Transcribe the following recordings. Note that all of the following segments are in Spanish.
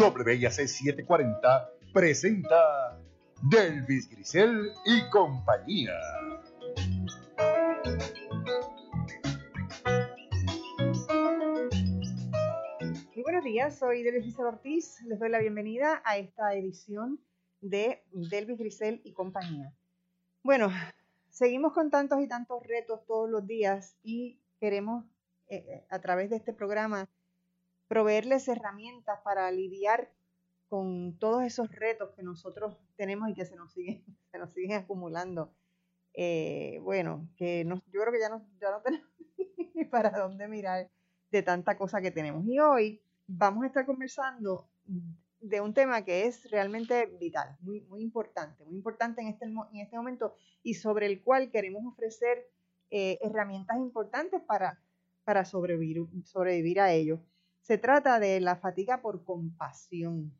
WIAC 740 presenta Delvis Grisel y compañía. Muy buenos días, soy Delvis Grisel Ortiz. Les doy la bienvenida a esta edición de Delvis Grisel y compañía. Bueno, seguimos con tantos y tantos retos todos los días y queremos eh, a través de este programa proveerles herramientas para lidiar con todos esos retos que nosotros tenemos y que se nos siguen, se nos siguen acumulando. Eh, bueno, que nos, yo creo que ya no, ya no tenemos para dónde mirar de tanta cosa que tenemos. Y hoy vamos a estar conversando de un tema que es realmente vital, muy, muy importante, muy importante en este, en este momento y sobre el cual queremos ofrecer eh, herramientas importantes para, para sobrevivir, sobrevivir a ello. Se trata de la fatiga por compasión.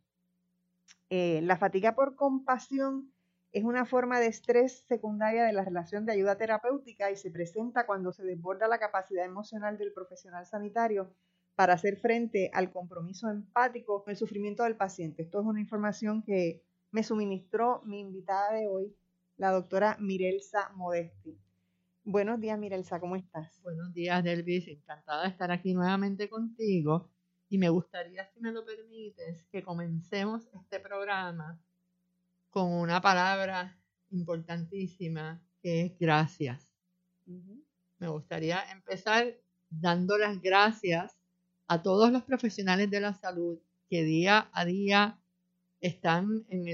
Eh, la fatiga por compasión es una forma de estrés secundaria de la relación de ayuda terapéutica y se presenta cuando se desborda la capacidad emocional del profesional sanitario para hacer frente al compromiso empático con el sufrimiento del paciente. Esto es una información que me suministró mi invitada de hoy, la doctora Mirelsa Modesti. Buenos días, Mirelsa, ¿cómo estás? Buenos días, Delvis. Encantada de estar aquí nuevamente contigo. Y me gustaría, si me lo permites, que comencemos este programa con una palabra importantísima que es gracias. Me gustaría empezar dando las gracias a todos los profesionales de la salud que día a día están en,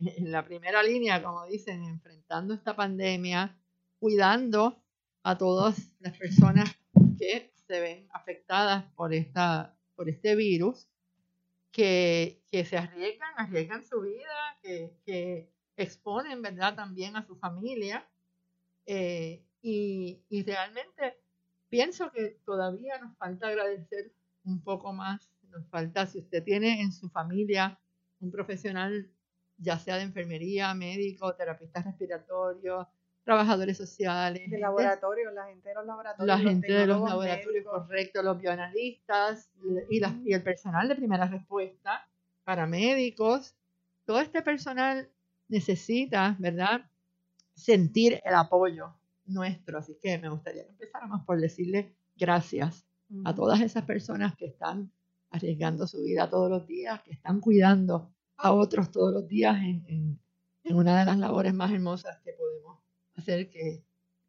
en la primera línea, como dicen, enfrentando esta pandemia, cuidando a todas las personas que se ven afectadas por, esta, por este virus, que, que se arriesgan, arriesgan su vida, que, que, exponen, ¿verdad?, también a su familia. Eh, y, y realmente pienso que todavía nos falta agradecer un poco más, nos falta, si usted tiene en su familia un profesional, ya sea de enfermería, médico, terapista respiratorio, trabajadores sociales. De laboratorio, la gente de los laboratorios. La gente de los laboratorios, correcto, los bioanalistas y, y el personal de primera respuesta, paramédicos. Todo este personal necesita, ¿verdad?, sentir el apoyo nuestro. Así que me gustaría que empezáramos por decirle gracias a todas esas personas que están arriesgando su vida todos los días, que están cuidando a otros todos los días en, en una de las labores más hermosas que hacer que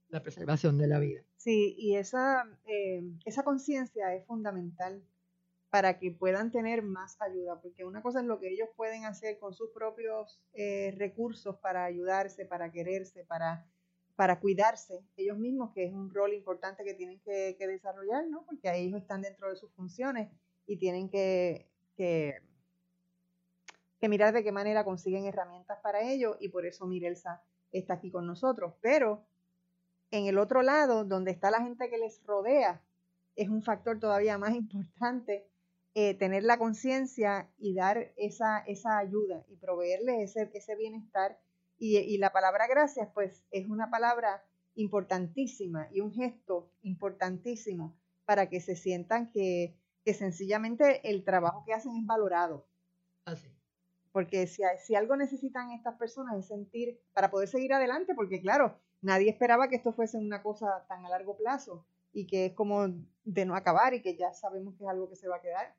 la preservación de la vida. Sí, y esa, eh, esa conciencia es fundamental para que puedan tener más ayuda, porque una cosa es lo que ellos pueden hacer con sus propios eh, recursos para ayudarse, para quererse, para, para cuidarse ellos mismos, que es un rol importante que tienen que, desarrollar, ¿no? porque ellos están dentro de sus funciones y tienen que, que, que mirar de qué manera consiguen herramientas para ello, y por eso Mirelsa está aquí con nosotros, pero en el otro lado, donde está la gente que les rodea, es un factor todavía más importante eh, tener la conciencia y dar esa, esa ayuda y proveerles ese, ese bienestar. Y, y, la palabra gracias, pues es una palabra importantísima y un gesto importantísimo para que se sientan que, que sencillamente el trabajo que hacen es valorado. Así. Porque si, si algo necesitan estas personas es sentir, para poder seguir adelante, porque claro, nadie esperaba que esto fuese una cosa tan a largo plazo, y que es como de no acabar y que ya sabemos que es algo que se va a quedar.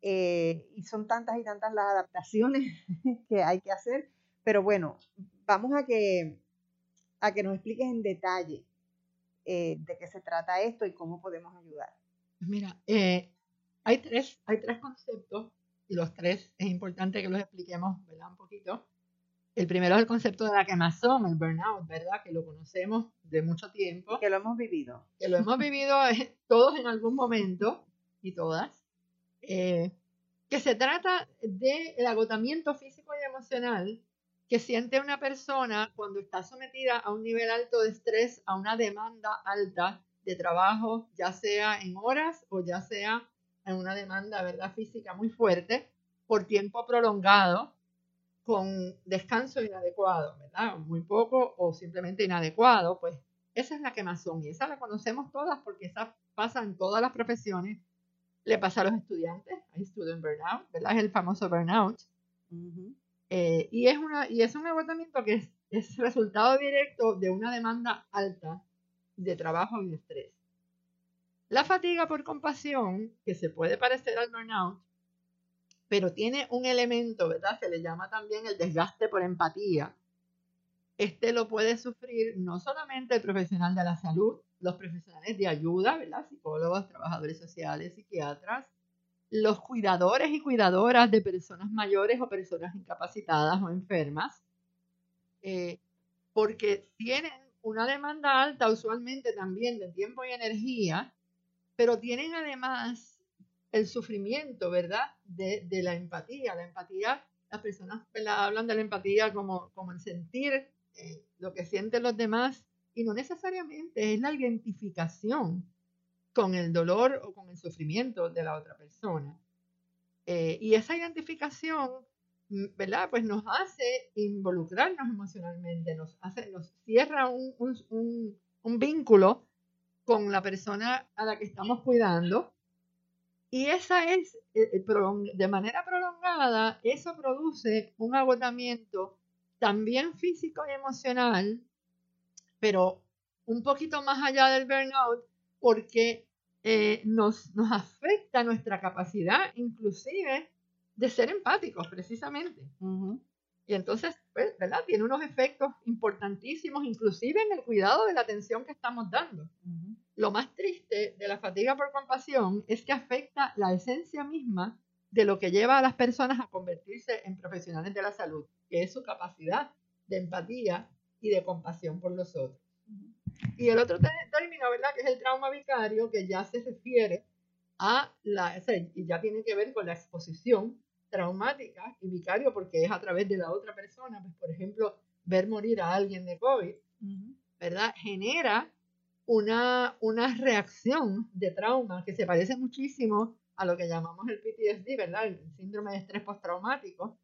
Eh, y son tantas y tantas las adaptaciones que hay que hacer. Pero bueno, vamos a que, a que nos expliques en detalle eh, de qué se trata esto y cómo podemos ayudar. Mira, eh, hay, tres, hay tres conceptos los tres es importante que los expliquemos ¿verdad? un poquito. El primero es el concepto de la quemazón, el burnout, ¿verdad? Que lo conocemos de mucho tiempo. Que lo hemos vivido. Que lo hemos vivido todos en algún momento y todas. Eh, que se trata del agotamiento físico y emocional que siente una persona cuando está sometida a un nivel alto de estrés, a una demanda alta de trabajo, ya sea en horas o ya sea en una demanda ¿verdad? física muy fuerte, por tiempo prolongado, con descanso inadecuado, ¿verdad? Muy poco o simplemente inadecuado, pues esa es la quemazón y esa la conocemos todas porque esa pasa en todas las profesiones le pasa a los estudiantes, hay student burnout, ¿verdad? Es el famoso burnout. Eh, y, es una, y es un agotamiento que es, es resultado directo de una demanda alta de trabajo y de estrés. La fatiga por compasión, que se puede parecer al burnout, pero tiene un elemento, ¿verdad? Se le llama también el desgaste por empatía. Este lo puede sufrir no solamente el profesional de la salud, los profesionales de ayuda, ¿verdad? Psicólogos, trabajadores sociales, psiquiatras, los cuidadores y cuidadoras de personas mayores o personas incapacitadas o enfermas, eh, porque tienen una demanda alta usualmente también de tiempo y energía, pero tienen además el sufrimiento, ¿verdad? De, la empatía. La empatía, las personas hablan de la empatía como, como el sentir eh, lo que sienten los demás y no necesariamente es la identificación con el dolor o con el sufrimiento de la otra persona. Eh, y esa identificación, mm, ¿verdad? Pues nos hace involucrarnos emocionalmente, nos, hace, nos cierra un, un, un vínculo con la persona a la que estamos cuidando. Y esa es, eh, eh, de manera prolongada, eso produce un agotamiento también físico y emocional pero un poquito más allá del burnout porque eh, nos, nos afecta nuestra capacidad inclusive de ser empáticos precisamente. Y entonces, pues, ¿verdad? Tiene unos efectos importantísimos, inclusive en el cuidado de la atención que estamos dando. Lo más triste de la fatiga por compasión es que afecta la esencia misma de lo que lleva a las personas a convertirse en profesionales de la salud, que es su capacidad de empatía y de compasión por los otros. Y el otro término, ¿verdad? Que es el trauma vicario, que ya se refiere a la, y ya tiene que ver con la exposición traumática y vicario porque es a través de la otra persona, pues por ejemplo, ver morir a alguien de COVID, ¿verdad? Genera una, una reacción de trauma que se parece muchísimo a lo que llamamos el PTSD, ¿verdad? El síndrome de estrés postraumático,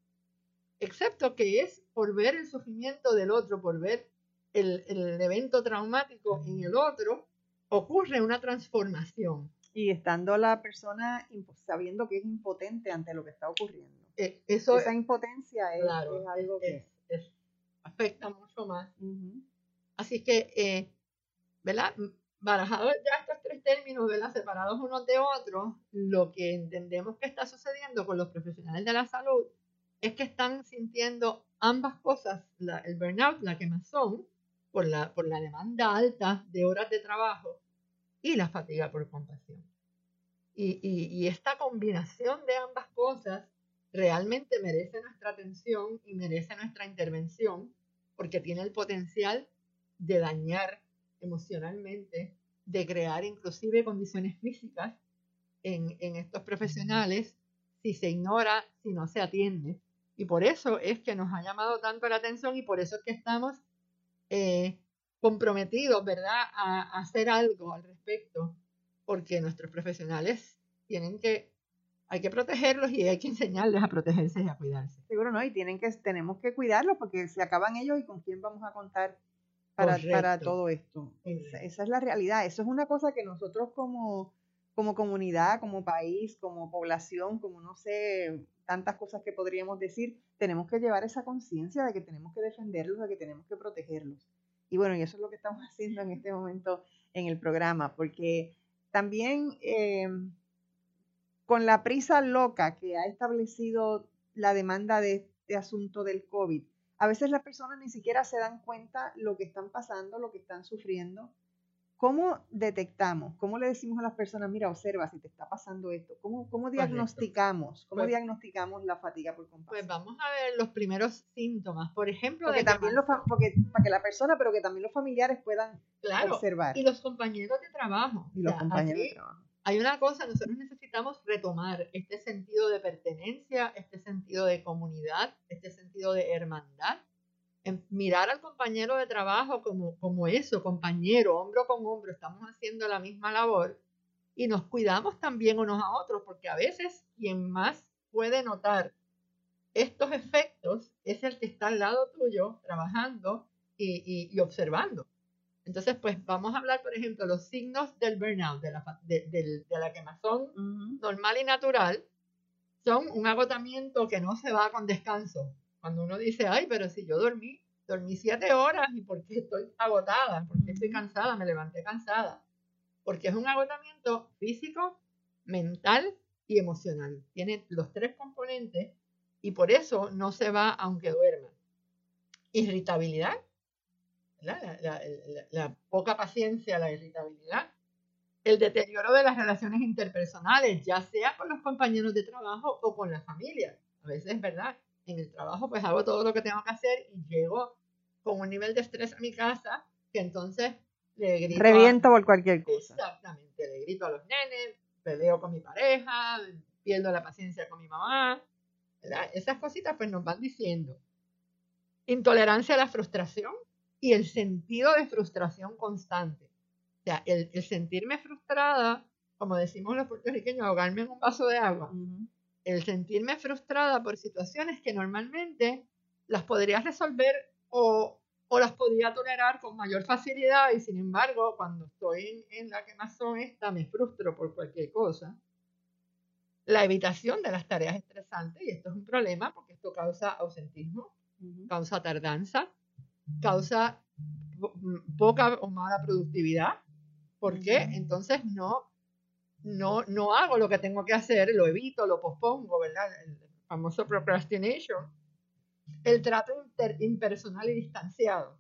excepto que es por ver el sufrimiento del otro, por ver el, el evento traumático en el otro, ocurre una transformación. Y estando la persona sabiendo que es impotente ante lo que está ocurriendo. Eh, eso, Esa impotencia es, algo que afecta mucho más. Así que, eh, ¿verdad? Barajados ya estos tres términos, ¿verdad? Separados unos de otros, lo que entendemos que está sucediendo con los profesionales de la salud es que están sintiendo ambas cosas, el burnout, la quemazón, por la, por la demanda alta de horas de trabajo y la fatiga por compasión. Y, y, esta combinación de ambas cosas realmente merece nuestra atención y merece nuestra intervención porque tiene el potencial de dañar emocionalmente, de crear inclusive condiciones físicas en, en estos profesionales si se ignora, si no se atiende. Y por eso es que nos ha llamado tanto la atención y por eso es que estamos eh, comprometidos, ¿verdad?, a, hacer algo al respecto, porque nuestros profesionales tienen que, hay que protegerlos y hay que enseñarles a protegerse y a cuidarse. Seguro, ¿no? Y tienen que, tenemos que cuidarlos porque se acaban ellos y con quién vamos a contar para, para todo esto. Esa, esa, es la realidad. Eso es una cosa que nosotros como, como comunidad, como país, como población, como no sé, tantas cosas que podríamos decir, tenemos que llevar esa conciencia de que tenemos que defenderlos, de que tenemos que protegerlos. Y bueno, y eso es lo que estamos haciendo en este momento en el programa, porque también eh, con la prisa loca que ha establecido la demanda de este asunto del COVID, a veces las personas ni siquiera se dan cuenta lo que están pasando, lo que están sufriendo. ¿Cómo detectamos? ¿Cómo le decimos a las personas, mira, observa si te está pasando esto? ¿Cómo, cómo diagnosticamos? ¿Cómo Pues- diagnosticamos la fatiga por compasión? Pues vamos a ver los primeros síntomas. Por ejemplo, porque de que también los, porque, para que la persona, pero que también los familiares puedan claro, observar. y los compañeros de trabajo. Y los O sea, compañeros de trabajo. Hay una cosa, nosotros necesitamos retomar este sentido de pertenencia, este sentido de comunidad, este sentido de hermandad. Mirar al compañero de trabajo como, como eso, compañero, hombro con hombro, estamos haciendo la misma labor y nos cuidamos también unos a otros, porque a veces quien más puede notar estos efectos es el que está al lado tuyo trabajando y, y- y observando. Entonces, pues vamos a hablar, por ejemplo, los signos del burnout, de la, de, del- de la quemazón normal y natural, son un agotamiento que no se va con descanso. Cuando uno dice, ay, pero si yo dormí, dormí siete horas y por qué estoy agotada, por qué estoy cansada, me levanté cansada. Porque es un agotamiento físico, mental y emocional. Tiene los tres componentes y por eso no se va aunque duerma. Irritabilidad, la- la- la poca paciencia, la irritabilidad. El deterioro de las relaciones interpersonales, ya sea con los compañeros de trabajo o con la familia. A veces, ¿verdad? En el trabajo pues hago todo lo que tengo que hacer y llego con un nivel de estrés a mi casa que entonces le grito a- Reviento por cualquier cosa. Exactamente, le grito a los nenes, peleo con mi pareja, pierdo la paciencia con mi mamá. ¿verdad? Esas cositas pues nos van diciendo. Intolerancia a la frustración y el sentido de frustración constante. O sea, el, el sentirme frustrada, como decimos los puertorriqueños, ahogarme en un vaso de agua. Ujú. El sentirme frustrada por situaciones que normalmente las podría resolver o, o las podría tolerar con mayor facilidad y sin embargo cuando estoy en, en la quemazón esta me frustro por cualquier cosa. La evitación de las tareas estresantes y esto es un problema porque esto causa ausentismo, causa tardanza, causa po- mm, poca o mala productividad. ¿Por qué? Ujú. Entonces no, no, no hago lo que tengo que hacer, lo evito, lo pospongo, ¿verdad? El famoso procrastination. El trato impersonal y distanciado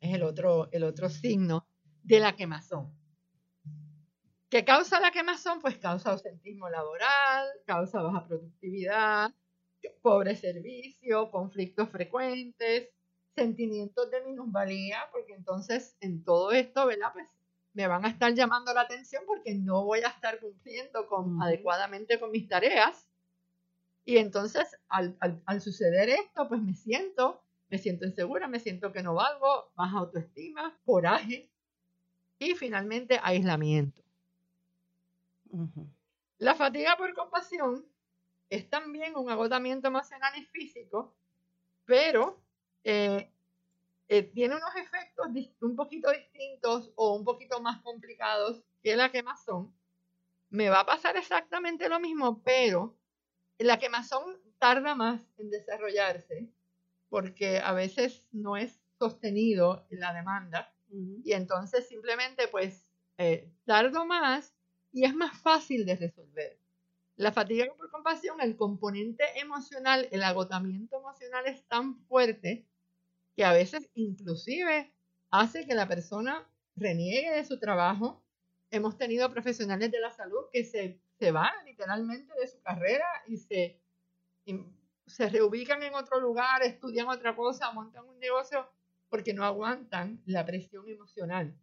es el otro, el otro signo de la quemazón. ¿Qué causa la quemazón? Pues causa ausentismo laboral, causa baja productividad, pobre servicio, conflictos frecuentes, sentimientos de minusvalía, porque entonces en todo esto, ¿verdad? Pues me van a estar llamando la atención porque no voy a estar cumpliendo con, adecuadamente con mis tareas. Y entonces al, al- al suceder esto, pues me siento, me siento insegura, me siento que no valgo, baja autoestima, coraje y finalmente aislamiento. La fatiga por compasión es también un agotamiento emocional y físico, pero eh, eh, tiene unos efectos un poquito distintos o un poquito más complicados que la quemazón. Me va a pasar exactamente lo mismo, pero la quemazón tarda más en desarrollarse porque a veces no es sostenido la demanda y entonces simplemente pues eh, tardo más y es más fácil de resolver. La fatiga por compasión, el componente emocional, el agotamiento emocional es tan fuerte que a veces inclusive hace que la persona reniegue de su trabajo. Hemos tenido profesionales de la salud que se, se van literalmente de su carrera y se, se reubican en otro lugar, estudian otra cosa, montan un negocio porque no aguantan la presión emocional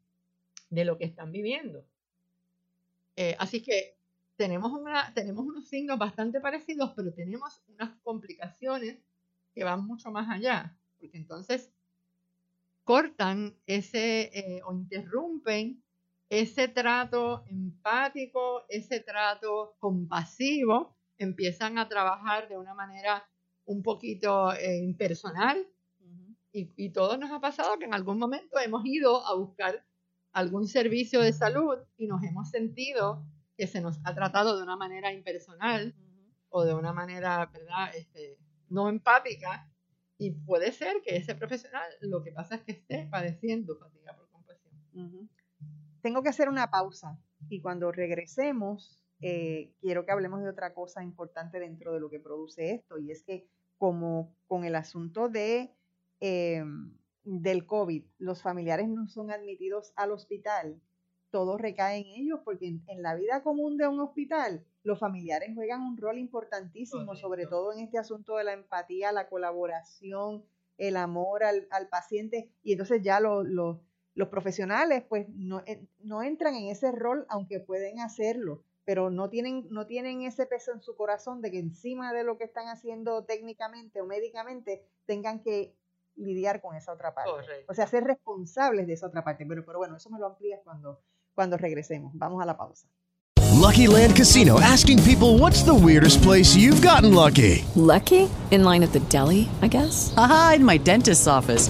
de lo que están viviendo. Eh, así que tenemos, una, tenemos unos signos bastante parecidos, pero tenemos unas complicaciones que van mucho más allá, porque entonces cortan ese eh, o interrumpen ese trato empático, ese trato compasivo, empiezan a trabajar de una manera un poquito eh, impersonal, y, y todos nos ha pasado que en algún momento hemos ido a buscar algún servicio de salud y nos hemos sentido que se nos ha tratado de una manera impersonal Ujú. o de una manera, ¿verdad? Este, no empática. Y puede ser que ese profesional lo que pasa es que esté padeciendo fatiga por compasión. Tengo que hacer una pausa y cuando regresemos eh, quiero que hablemos de otra cosa importante dentro de lo que produce esto y es que como con el asunto de em, del COVID, los familiares no son admitidos al hospital, todo recae en ellos porque en, la vida común de un hospital los familiares juegan un rol importantísimo, sobre todo en este asunto de la empatía, la colaboración, el amor al, paciente y entonces ya los profesionales pues no, eh, no entran en ese rol aunque pueden hacerlo pero no tienen, no tienen ese peso en su corazón de que encima de lo que están haciendo técnicamente o médicamente tengan que lidiar con esa otra parte. O sea, ser responsables de esa otra parte. Pero, pero bueno, eso me lo amplías cuando, cuando regresemos. Vamos a la pausa. Lucky Land Casino asking people what's the weirdest place you've gotten lucky. Lucky? In line at the deli, I guess. Aha, in my dentist's office.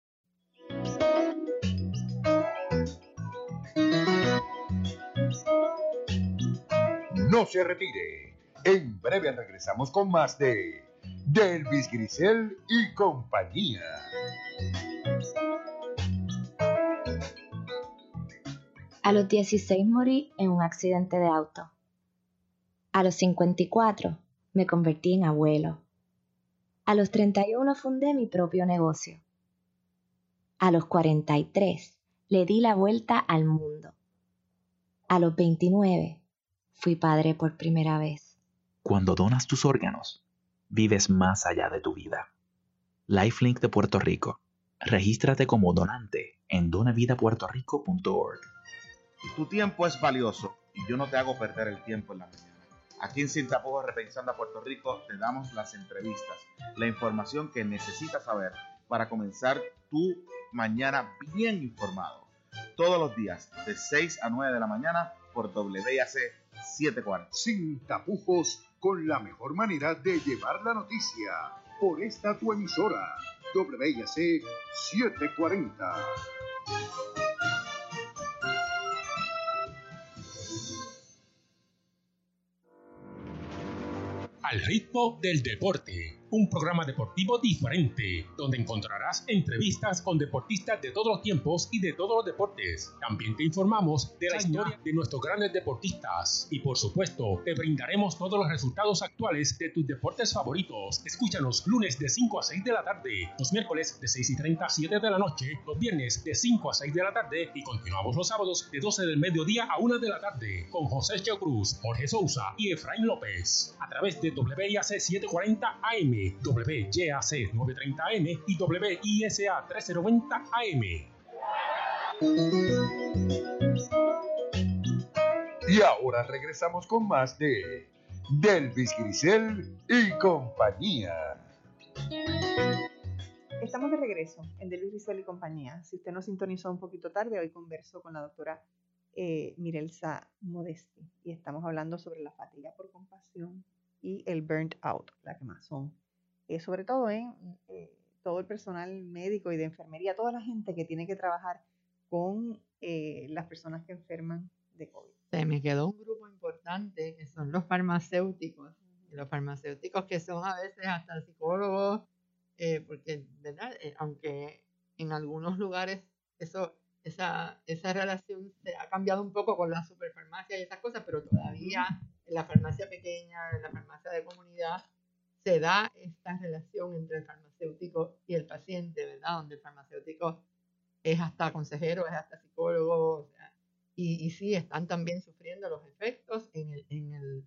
No se retire. En breve regresamos con más de Delvis Grisel y compañía. A los 16 morí en un accidente de auto. A los 54 me convertí en abuelo. A los 31 fundé mi propio negocio. A los 43 le di la vuelta al mundo. A los 29 fui padre por primera vez. Cuando donas tus órganos, vives más allá de tu vida. Lifelink de Puerto Rico. Regístrate como donante en donavidapuertorico.org. Tu tiempo es valioso y yo no te hago perder el tiempo en la mañana. Aquí en Sin Tapujos Repensando a Puerto Rico te damos las entrevistas, la información que necesitas saber para comenzar tu mañana bien informado. Todos los días de 6 a 9 de la mañana por WIAC 740. Sin tapujos con la mejor manera de llevar la noticia por esta tu emisora WIAC 740. al ritmo del deporte un programa deportivo diferente, donde encontrarás entrevistas con deportistas de todos los tiempos y de todos los deportes. También te informamos de la historia de nuestros grandes deportistas y por supuesto te brindaremos todos los resultados actuales de tus deportes favoritos. Escúchanos lunes de 5 a 6 de la tarde, los miércoles de 6 y 30 a 7 de la noche, los viernes de 5 a 6 de la tarde y continuamos los sábados de 12 del mediodía a 1 de la tarde con José Cheo Cruz, Jorge Sousa y Efraín López a través de WIAC 740 AM WYAC 930M y WISA 1390AM. Y ahora regresamos con más de Delvis Grisel y compañía. Estamos de regreso en Delvis Grisel y compañía. Si usted nos sintonizó un poquito tarde, hoy converso con la doctora eh, Mirelsa Modesti y estamos hablando sobre la fatiga por compasión y el burnt out, la quemazón. Eh, sobre todo en eh, todo el personal médico y de enfermería, toda la gente que tiene que trabajar con eh, las personas que enferman de COVID. Se me quedó un grupo importante que son los farmacéuticos. los farmacéuticos que son a veces hasta psicólogos, porque, ¿verdad? aunque en algunos lugares eso, esa, esa relación se ha cambiado un poco con la superfarmacia y esas cosas, pero todavía en la farmacia pequeña, en la farmacia de comunidad, se da esta relación entre el farmacéutico y el paciente, ¿verdad? Donde el farmacéutico es hasta consejero, es hasta psicólogo, Y, y sí, están también sufriendo los efectos en el, en el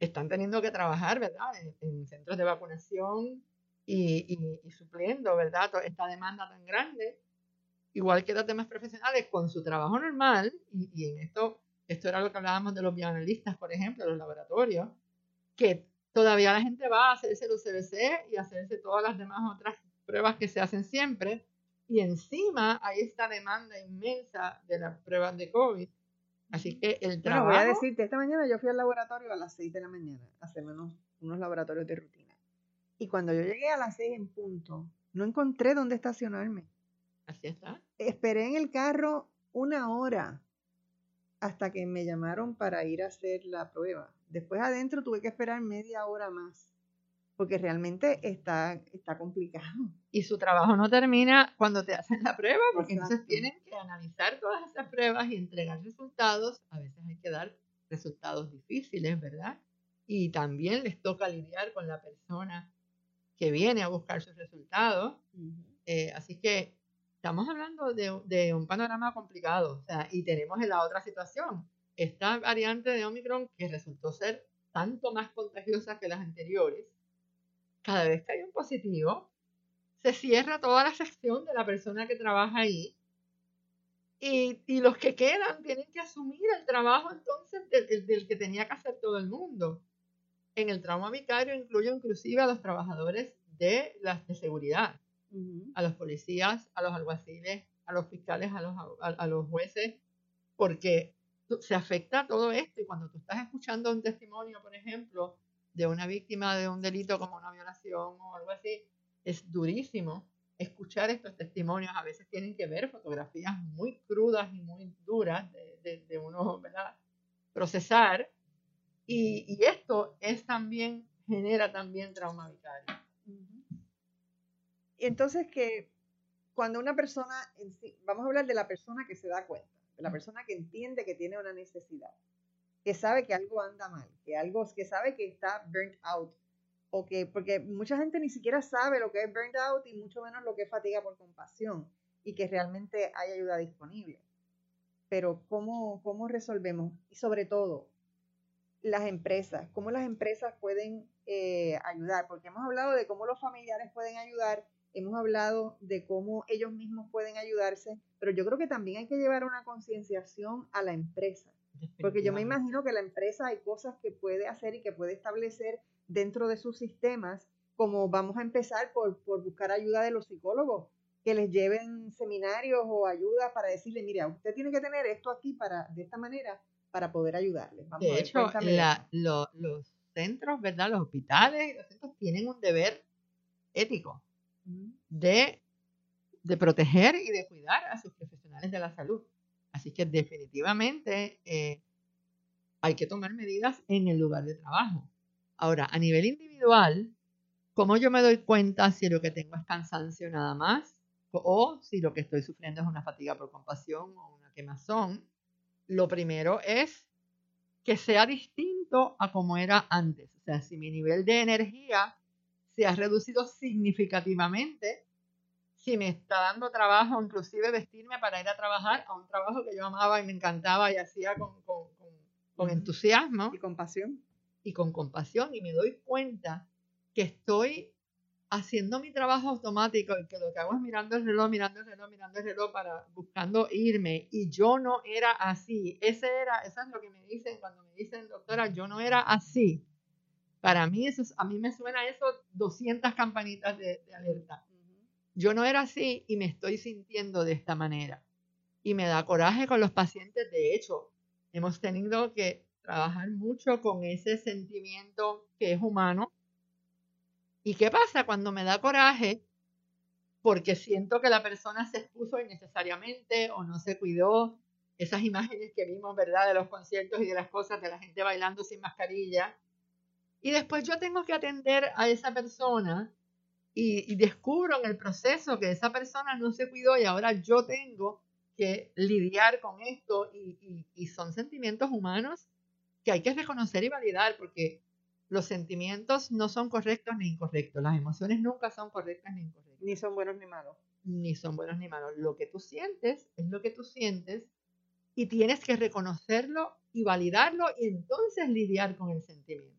están teniendo que trabajar, ¿verdad? En, en centros de vacunación y, y, y supliendo, ¿verdad? Esta demanda tan grande, igual que los demás profesionales, con su trabajo normal, y, y en esto, esto era lo que hablábamos de los bioanalistas, por ejemplo, los laboratorios, que todavía la gente va a hacerse los CBC y hacerse todas las demás otras pruebas que se hacen siempre, y encima hay esta demanda inmensa de las pruebas de COVID. Así que el Bueno, trabajo... voy a decirte, esta mañana yo fui al laboratorio a las 6 de la mañana a hacerme unos, unos laboratorios de rutina. Y cuando yo llegué a las 6 en punto, no encontré dónde estacionarme. Así está. Esperé en el carro una hora hasta que me llamaron para ir a hacer la prueba. Después adentro tuve que esperar media hora más, porque realmente está, está complicado. Y su trabajo no termina cuando te hacen la prueba, porque entonces Exacto. tienen que analizar todas esas pruebas y entregar resultados. A veces hay que dar resultados difíciles, ¿verdad? Y también les toca lidiar con la persona que viene a buscar sus resultados. Eh, así que estamos hablando de, de un panorama complicado. O sea, y tenemos en la otra situación, esta variante de Omicron que resultó ser tanto más contagiosa que las anteriores. Cada vez que hay un positivo, se cierra toda la sección de la persona que trabaja ahí y, y los que quedan tienen que asumir el trabajo entonces del, del- del que tenía que hacer todo el mundo. En el trauma vicario incluyo inclusive a los trabajadores de las de seguridad, a los policías, a los alguaciles, a los fiscales, a los, a, a los jueces, porque se afecta todo esto y cuando tú estás escuchando un testimonio, por ejemplo, de una víctima de un delito como una violación o algo así, es durísimo escuchar estos testimonios. A veces tienen que ver fotografías muy crudas y muy duras de, de- uno. Procesar. Y, y esto es también, genera también trauma vicario. Entonces que cuando una persona, en sí- vamos a hablar de la persona que se da cuenta, la persona que entiende que tiene una necesidad, que sabe que algo anda mal, que algo, que sabe que está burnt out, o que, porque mucha gente ni siquiera sabe lo que es burnt out y mucho menos lo que es fatiga por compasión, y que realmente hay ayuda disponible. Pero ¿cómo, cómo resolvemos? Y sobre todo, las empresas, cómo las empresas pueden eh, ayudar, porque hemos hablado de cómo los familiares pueden ayudar, hemos hablado de cómo ellos mismos pueden ayudarse, pero yo creo que también hay que llevar una concienciación a la empresa, porque yo me imagino que la empresa hay cosas que puede hacer y que puede establecer dentro de sus sistemas, como vamos a empezar por, por buscar ayuda de los psicólogos, que les lleven seminarios o ayuda para decirle, mira, usted tiene que tener esto aquí para, de esta manera, para poder ayudarle. Vamos a De ver, hecho, la- lo- los centros, ¿verdad? Los hospitales los centros tienen un deber ético de, proteger y de cuidar a sus profesionales de la salud. Así que definitivamente eh, hay que tomar medidas en el lugar de trabajo. Ahora, a nivel individual, ¿cómo yo me doy cuenta si lo que tengo es cansancio nada más? O si lo que estoy sufriendo es una fatiga por compasión o una quemazón. Lo primero es que sea distinto a como era antes. O sea, si mi nivel de energía se ha reducido significativamente, si me está dando trabajo, inclusive vestirme para ir a trabajar a un trabajo que yo amaba y me encantaba y hacía con, con- con- con entusiasmo. Y compasión. Y con compasión. Y me doy cuenta que estoy haciendo mi trabajo automático y que lo que hago es mirando el reloj, mirando el reloj, mirando el reloj para buscando irme. Y yo no era así. Ese era, eso es lo que me dicen cuando me dicen, doctora, yo no era así. Para mí, eso es- a mí me suena eso 200 campanitas de, de alerta. Yo no era así y me estoy sintiendo de esta manera. Y me da coraje con los pacientes. De hecho, hemos tenido que trabajar mucho con ese sentimiento que es humano. ¿Y qué pasa cuando me da coraje? Porque siento que la persona se expuso innecesariamente o no se cuidó. Esas imágenes que vimos, ¿verdad? De los conciertos y de las cosas, de la gente bailando sin mascarilla. Y después yo tengo que atender a esa persona y, y descubro en el proceso que esa persona no se cuidó y ahora yo tengo que lidiar con esto y, y- y son sentimientos humanos que hay que reconocer y validar porque los sentimientos no son correctos ni incorrectos, las emociones nunca son correctas ni incorrectas. Ni son buenos ni malos. Ni son buenos ni malos. Lo que tú sientes es lo que tú sientes Y tienes que reconocerlo y validarlo y entonces lidiar con el sentimiento.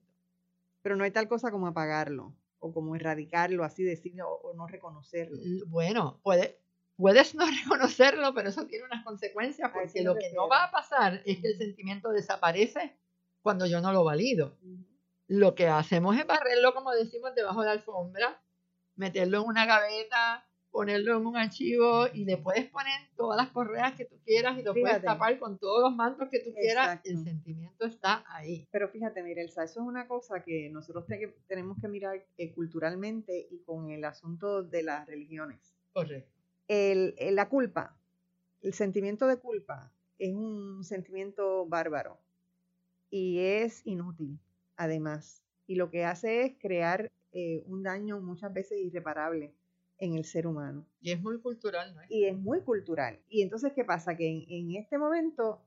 Pero no hay tal cosa como apagarlo o como erradicarlo, así decirlo, o, no reconocerlo. Bueno, puede, puedes no reconocerlo, pero eso tiene unas consecuencias porque lo que no va a pasar es que el sentimiento desaparece cuando yo no lo valido. Lo que hacemos es barrerlo, como decimos, debajo de la alfombra, meterlo en una gaveta, ponerlo en un archivo y le puedes poner todas las correas que tú quieras y lo puedes tapar con todos los mantos que tú quieras. El sentimiento está ahí. Pero fíjate, mira, Elsa, eso es una cosa que nosotros tenemos que mirar eh, culturalmente y con el asunto de las religiones. Correcto. El, la culpa, el sentimiento de culpa es un sentimiento bárbaro y es inútil, además. Y lo que hace es crear eh, un daño muchas veces irreparable en el ser humano. Y es muy cultural, ¿no? Y es muy cultural. Y entonces, ¿qué pasa? Que en, este momento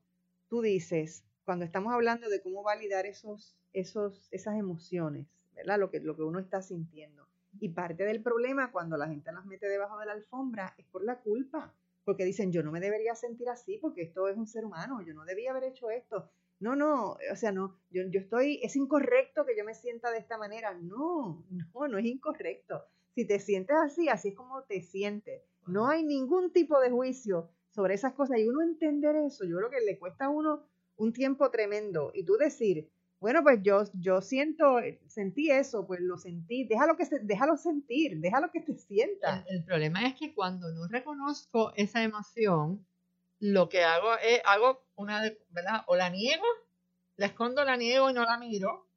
tú dices, cuando estamos hablando de cómo validar esos, esos, esas emociones, ¿verdad? Lo que, lo que uno está sintiendo. Y parte del problema cuando la gente las mete debajo de la alfombra es por la culpa. Porque dicen, yo no me debería sentir así porque esto es un ser humano, yo no debía haber hecho esto. No, no, o sea, no, yo, yo estoy, es incorrecto que yo me sienta de esta manera. No, no, no es incorrecto si te sientes así, así es como te sientes. No hay ningún tipo de juicio sobre esas cosas y uno entender eso, yo creo que le cuesta a uno un tiempo tremendo y tú decir, bueno, pues yo, yo siento, sentí eso, pues lo sentí, déjalo, que se, déjalo sentir, déjalo que te sienta. El, problema es que cuando no reconozco esa emoción, lo que hago es, hago una, ¿verdad? O la niego, la escondo, la niego y no la miro,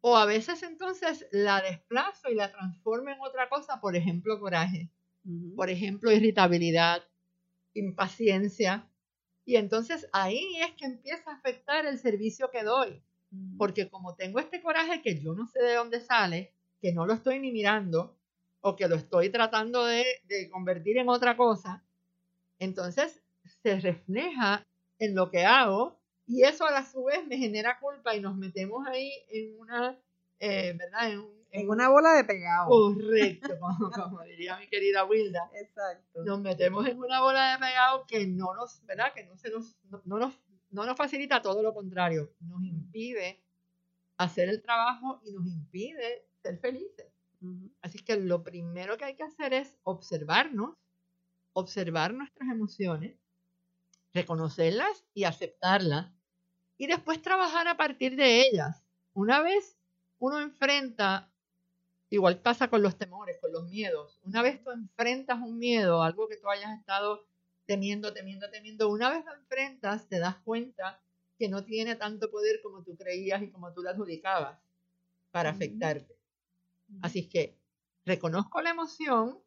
o a veces entonces la desplazo y la transformo en otra cosa, por ejemplo, coraje, por ejemplo, irritabilidad, impaciencia. Y entonces ahí es que empieza a afectar el servicio que doy. Porque como tengo este coraje que yo no sé de dónde sale, que no lo estoy ni mirando, o que lo estoy tratando de, de convertir en otra cosa, entonces se refleja en lo que hago y eso a la su vez me genera culpa y nos metemos ahí en una, eh, ¿verdad? En, una bola de pegado. Correcto, como, diría mi querida Wilda. Exacto. Nos metemos en una bola de pegado que no nos, ¿verdad? Que no, se nos, no, nos, no nos facilita todo lo contrario. Nos impide hacer el trabajo y nos impide ser felices. Así que lo primero que hay que hacer es observarnos, observar nuestras emociones, reconocerlas y aceptarlas y después trabajar a partir de ellas. Una vez uno enfrenta, igual pasa con los temores, con los miedos, una vez tú enfrentas un miedo, algo que tú hayas estado temiendo, temiendo, temiendo, una vez lo enfrentas, te das cuenta que no tiene tanto poder como tú creías y como tú lo adjudicabas para afectarte. Así que reconozco la emoción,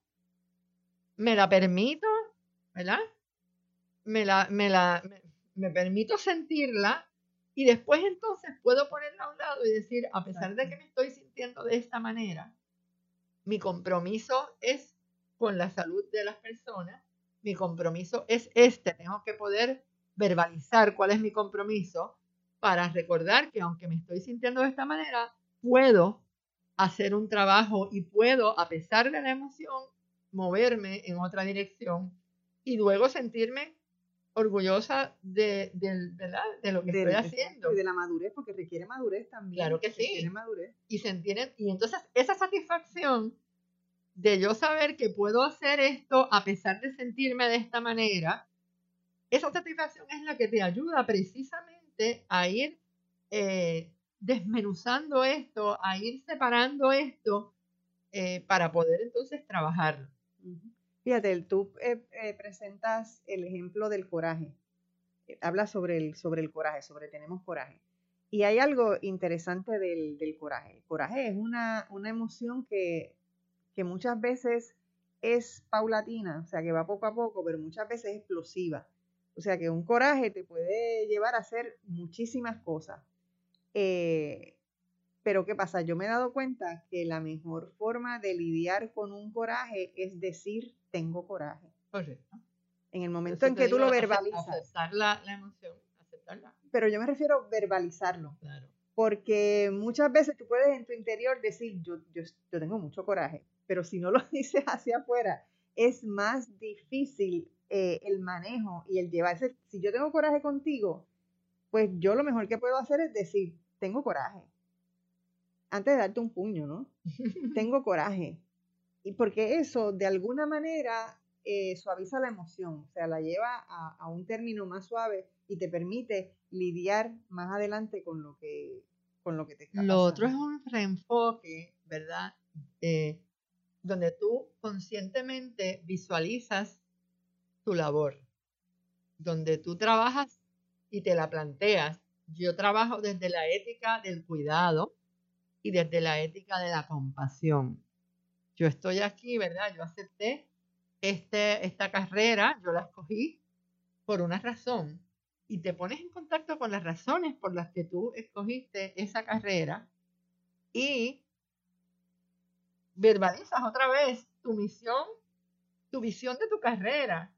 me la permito, ¿verdad? Me la, me la, me permito sentirla y después entonces puedo ponerla a un lado y decir, a pesar de que me estoy sintiendo de esta manera, mi compromiso es con la salud de las personas, mi compromiso es este, tengo que poder verbalizar cuál es mi compromiso para recordar que aunque me estoy sintiendo de esta manera, puedo hacer un trabajo y puedo, a pesar de la emoción, moverme en otra dirección y luego sentirme orgullosa de, de lo que estoy haciendo. Y de la madurez, porque requiere madurez también. Claro que sí. Requiere madurez. Y se entienden, y entonces esa satisfacción de yo saber que puedo hacer esto a pesar de sentirme de esta manera, esa satisfacción es la que te ayuda precisamente a ir eh, desmenuzando esto, a ir separando esto eh, para poder entonces trabajarlo. Fíjate, tú eh, eh, presentas el ejemplo del coraje. Eh, habla sobre el, sobre el coraje, sobre tenemos coraje. Y hay algo interesante del, coraje. El coraje es una, una emoción que, que, muchas veces es paulatina, o sea, que va poco a poco, pero muchas veces es explosiva. O sea, que un coraje te puede llevar a hacer muchísimas cosas. Pero ¿qué pasa? Yo me he dado cuenta que la mejor forma de lidiar con un coraje es decir tengo coraje. Correcto. En el momento en que tú lo verbalizas. Aceptar la, emoción, aceptarla. Pero yo me refiero a verbalizarlo. Claro. Porque muchas veces tú puedes en tu interior decir, yo, yo, yo tengo mucho coraje, pero si no lo dices hacia afuera, es más difícil eh, el manejo y el llevarse, si yo tengo coraje contigo, pues yo lo mejor que puedo hacer es decir, tengo coraje. Antes de darte un puño, ¿no? tengo coraje. Y porque eso, de alguna manera, eh, suaviza la emoción, o sea, la lleva a, a, un término más suave y te permite lidiar más adelante con lo que, con lo que te está Lo otro es un reenfoque, ¿verdad? Eh, donde tú conscientemente visualizas tu labor, donde tú trabajas y te la planteas. Yo trabajo desde la ética del cuidado y desde la ética de la compasión. Yo estoy aquí, ¿verdad? Yo acepté este, esta carrera, yo la escogí por una razón. Y te pones en contacto con las razones por las que tú escogiste esa carrera y verbalizas otra vez tu misión, tu visión de tu carrera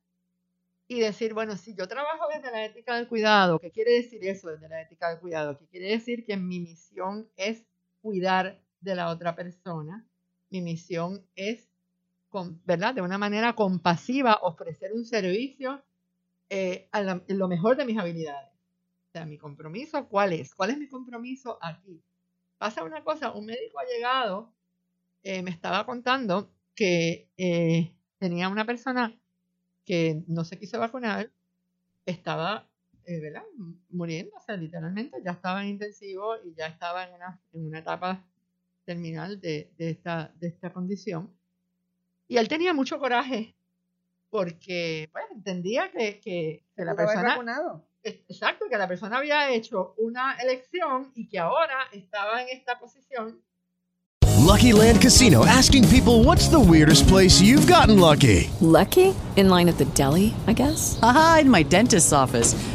y decir, bueno, si yo trabajo desde la ética del cuidado, ¿qué quiere decir eso desde la ética del cuidado? ¿Qué quiere decir que mi misión es cuidar de la otra persona? Mi misión es, ¿verdad? De una manera compasiva ofrecer un servicio eh, a lo mejor de mis habilidades. O sea, mi compromiso, ¿cuál es? ¿Cuál es mi compromiso aquí? Pasa una cosa, un médico ha llegado eh, me estaba contando que eh, tenía una persona que no se quiso vacunar, estaba eh, ¿verdad? muriendo, o sea, literalmente ya estaba en intensivo y ya estaba en una, en una etapa terminal de, de, esta, de esta condición. Y él tenía mucho coraje porque pues, entendía que, que, que la persona... Vacunado? Exacto, que la persona había hecho una elección y que ahora estaba en esta posición Lucky Land Casino asking people what's the weirdest place you've gotten lucky? Lucky? In line at the deli, I guess? Aha, in my dentist's office.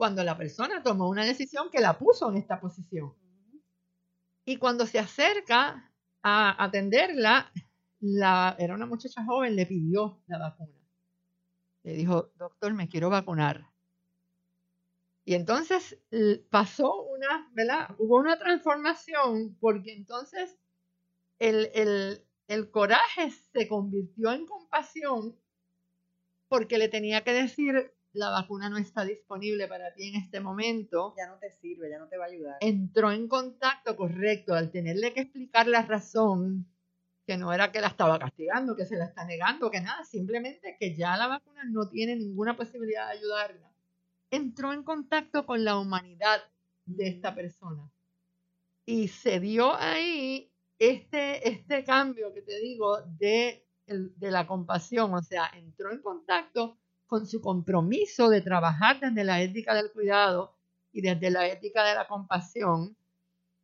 cuando la persona tomó una decisión que la puso en esta posición. Y cuando se acerca a atenderla, la, era una muchacha joven, le pidió la vacuna. Le dijo, doctor, me quiero vacunar. Y entonces pasó una, ¿verdad? Hubo una transformación porque entonces el, el, el coraje se convirtió en compasión porque le tenía que decir, la vacuna no está disponible para ti en este momento. Ya no te sirve, ya no te va a ayudar. Entró en contacto correcto al tenerle que explicar la razón, que no era que la estaba castigando, que se la está negando, que nada, simplemente que ya la vacuna no tiene ninguna posibilidad de ayudarla. Entró en contacto con la humanidad de esta persona. Y se dio ahí este, este cambio que te digo de, de la compasión, o sea, entró en contacto con su compromiso de trabajar desde la ética del cuidado y desde la ética de la compasión.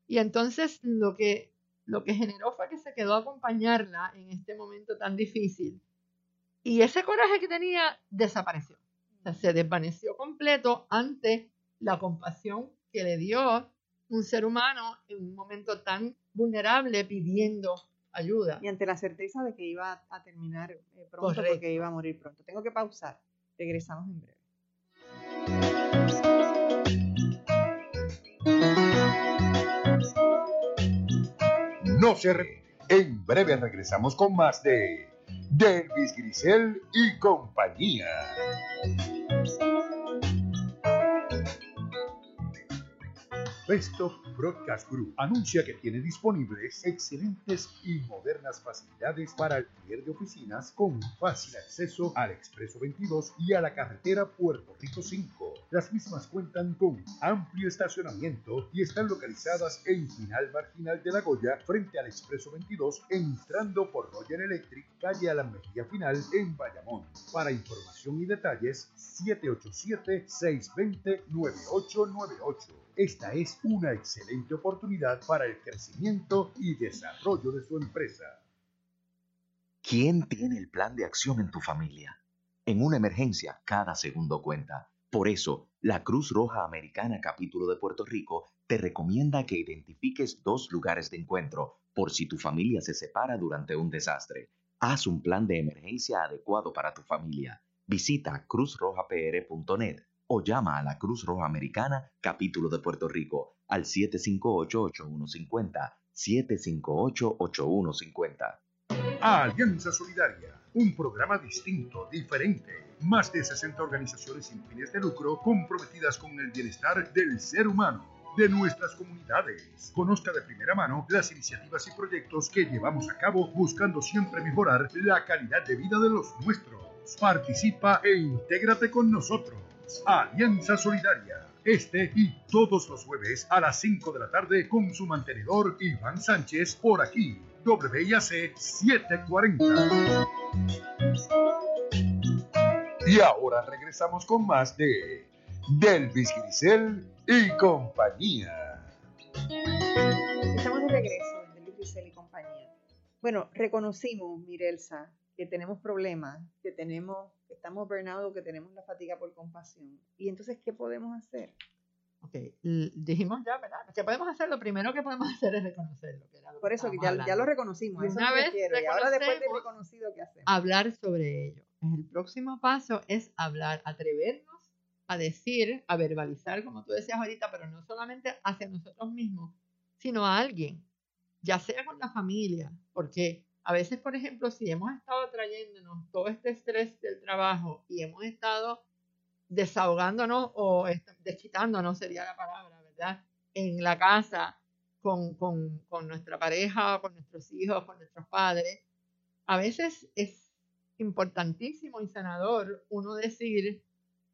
Y entonces lo que, lo que generó fue que se quedó a acompañarla en este momento tan difícil. Y ese coraje que tenía desapareció. se desvaneció completo ante la compasión que le dio un ser humano en un momento tan vulnerable pidiendo ayuda. Y ante la certeza de que iba a terminar eh, pronto porque iba a morir pronto. Tengo que pausar. Regresamos en breve. No se En breve regresamos con más de Dervis Grisel y compañía. Best of Broadcast Group anuncia que tiene disponibles excelentes y modernas facilidades para alquiler de oficinas con fácil acceso al Expreso 22 y a la carretera Puerto Rico 5 Las mismas cuentan con amplio estacionamiento y están localizadas en Final Marginal de la Goya, frente al Expreso 22, entrando por Roger Electric, calle Alamejía Final, en Bayamón. Para información y detalles, 787-620-9898. Esta es una excelente oportunidad para el crecimiento y desarrollo de su empresa. ¿Quién tiene el plan de acción en tu familia? En una emergencia, cada segundo cuenta. Por eso, la Cruz Roja Americana Capítulo de Puerto Rico te recomienda que identifiques dos lugares de encuentro por si tu familia se separa durante un desastre. Haz un plan de emergencia adecuado para tu familia. Visita cruzrojapr.net o llama a la Cruz Roja Americana Capítulo de Puerto Rico al 758-8150, 758-8150. Alianza Solidaria, un programa distinto, diferente. Más de 60 organizaciones sin fines de lucro comprometidas con el bienestar del ser humano, de nuestras comunidades. Conozca de primera mano las iniciativas y proyectos que llevamos a cabo buscando siempre mejorar la calidad de vida de los nuestros. Participa e intégrate con nosotros. Alianza Solidaria. Este y todos los jueves a las 5 de la tarde con su mantenedor Iván Sánchez por aquí. WIAC 740. Y ahora regresamos con más de Delvis Grisel y compañía. Estamos de regreso en Delvis Grisel y compañía. Bueno, reconocimos, Mirelsa, que tenemos problemas, que tenemos, estamos burnout, que tenemos la fatiga por compasión. Y entonces, ¿qué podemos hacer? Ok, dijimos ya, ¿verdad? ¿Qué podemos hacer? Lo primero que podemos hacer es reconocerlo. Que Por eso, que ya, ya, lo reconocimos. Eso una vez quiero. Y ahora después de reconocido, ¿qué hacemos? Hablar sobre ello. El próximo paso es hablar, atrevernos a decir, a verbalizar, como tú decías ahorita, pero no solamente hacia nosotros mismos, sino a alguien, ya sea con la familia, porque a veces, por ejemplo, si hemos estado trayéndonos todo este estrés del trabajo y hemos estado desahogándonos o desquitándonos, sería la palabra, ¿verdad? En la casa, con, con, con nuestra pareja, con nuestros hijos, con nuestros padres, a veces es importantísimo y sanador uno decir,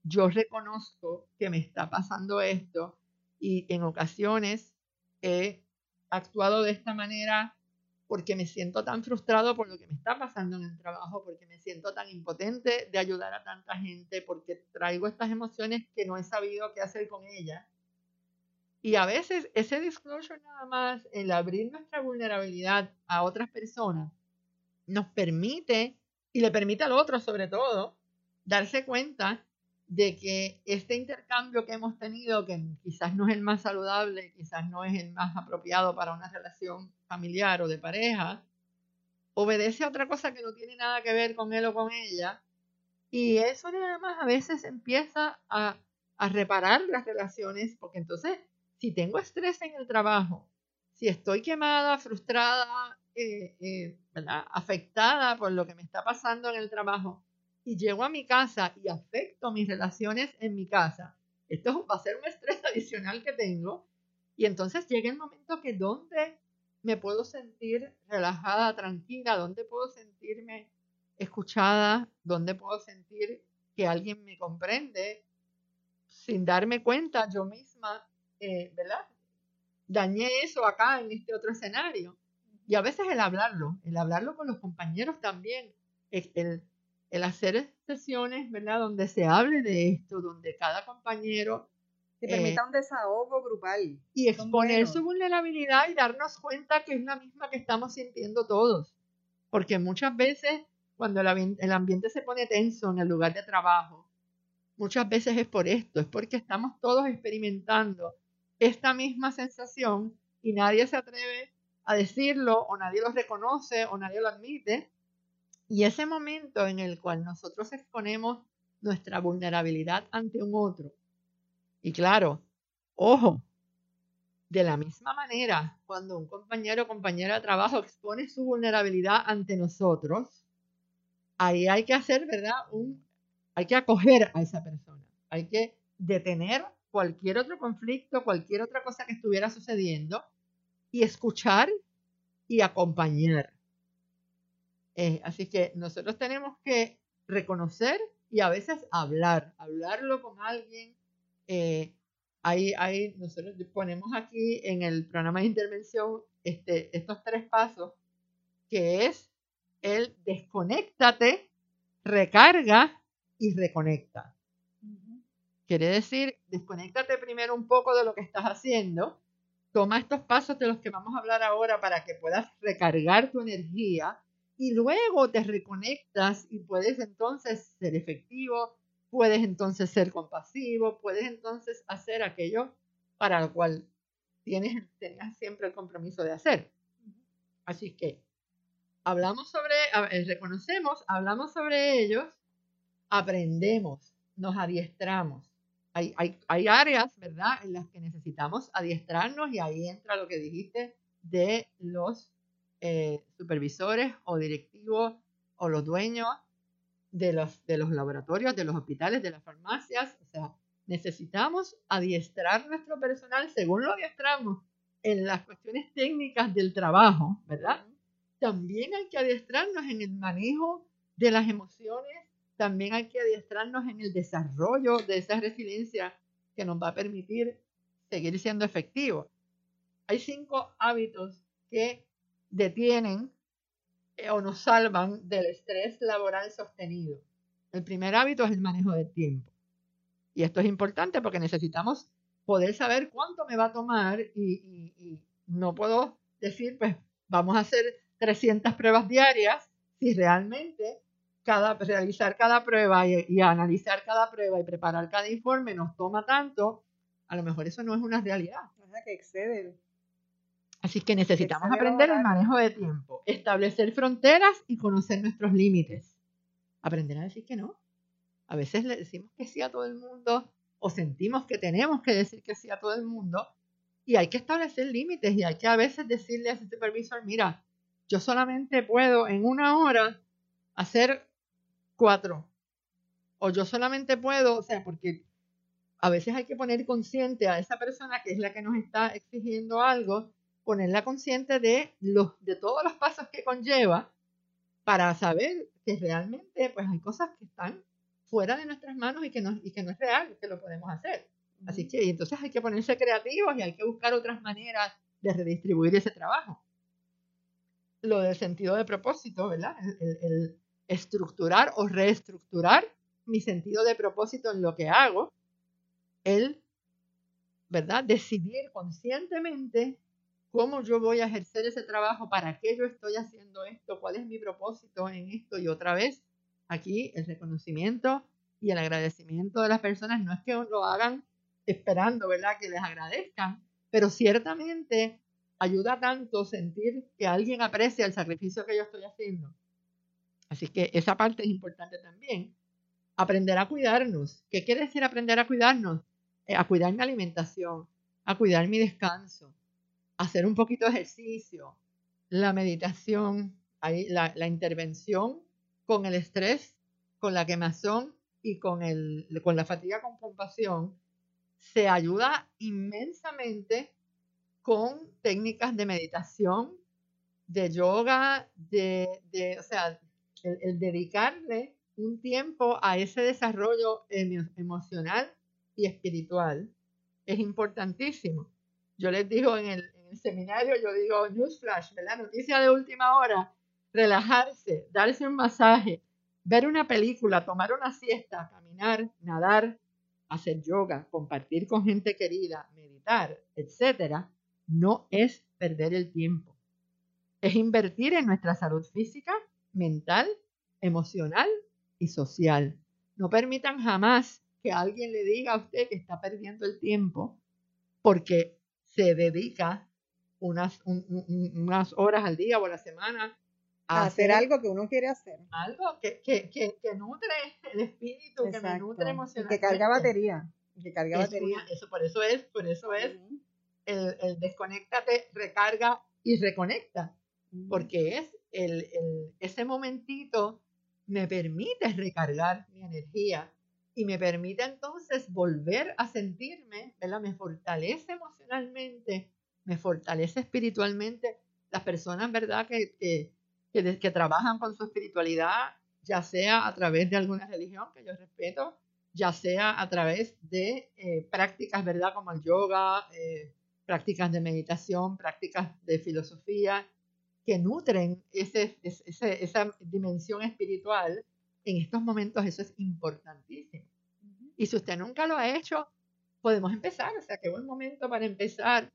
yo reconozco que me está pasando esto y en ocasiones he actuado de esta manera porque me siento tan frustrado por lo que me está pasando en el trabajo, porque me siento tan impotente de ayudar a tanta gente, porque traigo estas emociones que no he sabido qué hacer con ellas. Y a veces ese disclosure nada más, el abrir nuestra vulnerabilidad a otras personas, nos permite, y le permite al otro sobre todo, darse cuenta de que este intercambio que hemos tenido, que quizás no es el más saludable, quizás no es el más apropiado para una relación familiar o de pareja, obedece a otra cosa que no tiene nada que ver con él o con ella. Y eso nada más a veces empieza a, a reparar las relaciones, porque entonces, si tengo estrés en el trabajo, si estoy quemada, frustrada, eh, eh, afectada por lo que me está pasando en el trabajo, y llego a mi casa y afecto mis relaciones en mi casa, esto va a ser un estrés adicional que tengo. Y entonces llega el momento que donde me puedo sentir relajada, tranquila, donde puedo sentirme escuchada, donde puedo sentir que alguien me comprende sin darme cuenta yo misma, eh, ¿verdad? Dañé eso acá en este otro escenario. Y a veces el hablarlo, el hablarlo con los compañeros también, el, el hacer sesiones, ¿verdad? Donde se hable de esto, donde cada compañero que permita eh, un desahogo grupal. Y exponer su vulnerabilidad y darnos cuenta que es la misma que estamos sintiendo todos. Porque muchas veces cuando el ambiente se pone tenso en el lugar de trabajo, muchas veces es por esto, es porque estamos todos experimentando esta misma sensación y nadie se atreve a decirlo o nadie lo reconoce o nadie lo admite. Y ese momento en el cual nosotros exponemos nuestra vulnerabilidad ante un otro, y claro, ojo, de la misma manera, cuando un compañero o compañera de trabajo expone su vulnerabilidad ante nosotros, ahí hay que hacer, ¿verdad? Un, hay que acoger a esa persona. Hay que detener cualquier otro conflicto, cualquier otra cosa que estuviera sucediendo y escuchar y acompañar. Eh, así que nosotros tenemos que reconocer y a veces hablar, hablarlo con alguien Eh, hay, hay, nosotros ponemos aquí en el programa de intervención este, estos tres pasos, que es el desconéctate, recarga y reconecta. Quiere decir, desconéctate primero un poco de lo que estás haciendo, toma estos pasos de los que vamos a hablar ahora para que puedas recargar tu energía y luego te reconectas y puedes entonces ser efectivo, puedes entonces ser compasivo, puedes entonces hacer aquello para lo cual tienes, tenías siempre el compromiso de hacer. Así que hablamos sobre, eh, reconocemos, hablamos sobre ellos, aprendemos, nos adiestramos. Hay, hay, hay, áreas, ¿verdad?, en las que necesitamos adiestrarnos y ahí entra lo que dijiste de los eh, supervisores o directivos o los dueños de los, de los laboratorios, de los hospitales, de las farmacias. O sea, necesitamos adiestrar nuestro personal según lo adiestramos en las cuestiones técnicas del trabajo, ¿verdad? También hay que adiestrarnos en el manejo de las emociones, también hay que adiestrarnos en el desarrollo de esa resiliencia que nos va a permitir seguir siendo efectivos. Hay cinco hábitos que detienen eh, o nos salvan del estrés laboral sostenido. El primer hábito es el manejo del tiempo. Y esto es importante porque necesitamos poder saber cuánto me va a tomar y, no puedo decir, pues vamos a hacer 300 pruebas diarias si realmente cada, realizar cada prueba y, analizar cada prueba y preparar cada informe nos toma tanto, a lo mejor eso no es una realidad. que excede Así que necesitamos aprender el manejo de tiempo, establecer fronteras y conocer nuestros límites. Aprender a decir que no. A veces le decimos que sí a todo el mundo o sentimos que tenemos que decir que sí a todo el mundo y hay que establecer límites y hay que a veces decirle a ese supervisor, mira, yo solamente puedo en una hora hacer cuatro o yo solamente puedo, o sea, porque a veces hay que poner consciente a esa persona que es la que nos está exigiendo algo ponerla consciente de, los, de todos los pasos que conlleva para saber que realmente pues hay cosas que están fuera de nuestras manos y que no, y que no es real que lo podemos hacer. Así que entonces hay que ponerse creativos y hay que buscar otras maneras de redistribuir ese trabajo. Lo del sentido de propósito, ¿verdad? El, el estructurar o reestructurar mi sentido de propósito en lo que hago. El, ¿verdad? Decidir conscientemente cómo yo voy a ejercer ese trabajo, para qué yo estoy haciendo esto, cuál es mi propósito en esto. Y otra vez, aquí el reconocimiento y el agradecimiento de las personas no es que lo hagan esperando, ¿verdad? Que les agradezcan, pero ciertamente ayuda tanto sentir que alguien aprecia el sacrificio que yo estoy haciendo. Así que esa parte es importante también. Aprender a cuidarnos. ¿Qué quiere decir aprender a cuidarnos? Eh, a cuidar mi alimentación, a cuidar mi descanso, hacer un poquito de ejercicio, la meditación, la, la intervención con el estrés, con la quemazón y con, el, con la fatiga con compasión, se ayuda inmensamente con técnicas de meditación, de yoga, de, o sea, el, dedicarle un tiempo a ese desarrollo emocional y espiritual es importantísimo. Yo les digo en el, seminario yo digo newsflash, ¿verdad? Noticia de última hora, relajarse, darse un masaje, ver una película, tomar una siesta, caminar, nadar, hacer yoga, compartir con gente querida, meditar, etcétera, no es perder el tiempo. Es invertir en nuestra salud física, mental, emocional y social. No permitan jamás que alguien le diga a usted que está perdiendo el tiempo porque se dedica unas, unas horas al día o a la semana a, hacer, algo que uno quiere hacer. Algo que, que, que, que nutre el espíritu, que me nutre emocionalmente. que carga batería. Que carga batería. Eso, por eso es, por eso es el, el desconéctate, recarga y reconecta. Porque es el, el, ese momentito me permite recargar mi energía y me permite entonces volver a sentirme, ¿verdad? Me fortalece emocionalmente me fortalece espiritualmente. Las personas, ¿verdad?, que, que, que, trabajan con su espiritualidad, ya sea a través de alguna religión que yo respeto, ya sea a través de eh, prácticas, ¿verdad? Como el yoga, eh, prácticas de meditación, prácticas de filosofía, que nutren ese, ese, esa dimensión espiritual. En estos momentos eso es importantísimo. Y si usted nunca lo ha hecho, podemos empezar. O sea, qué buen momento para empezar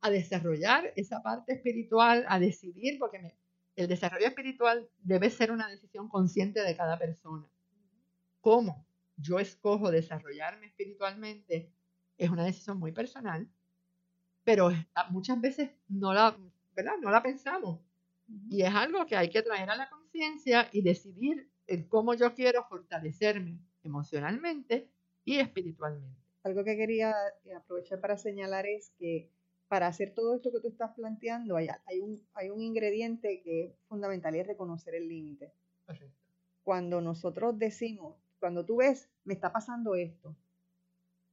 a desarrollar esa parte espiritual, a decidir, porque el desarrollo espiritual debe ser una decisión consciente de cada persona. ¿Cómo yo escojo desarrollarme espiritualmente? Es una decisión muy personal, pero muchas veces no la, ¿verdad? No la pensamos. Y es algo que hay que traer a la conciencia y decidir el cómo yo quiero fortalecerme emocionalmente y espiritualmente. Algo que quería aprovechar para señalar es que para hacer todo esto que tú estás planteando, hay, hay, un, hay un ingrediente que es fundamental y es reconocer el límite. Cuando nosotros decimos, cuando tú ves, me está pasando esto,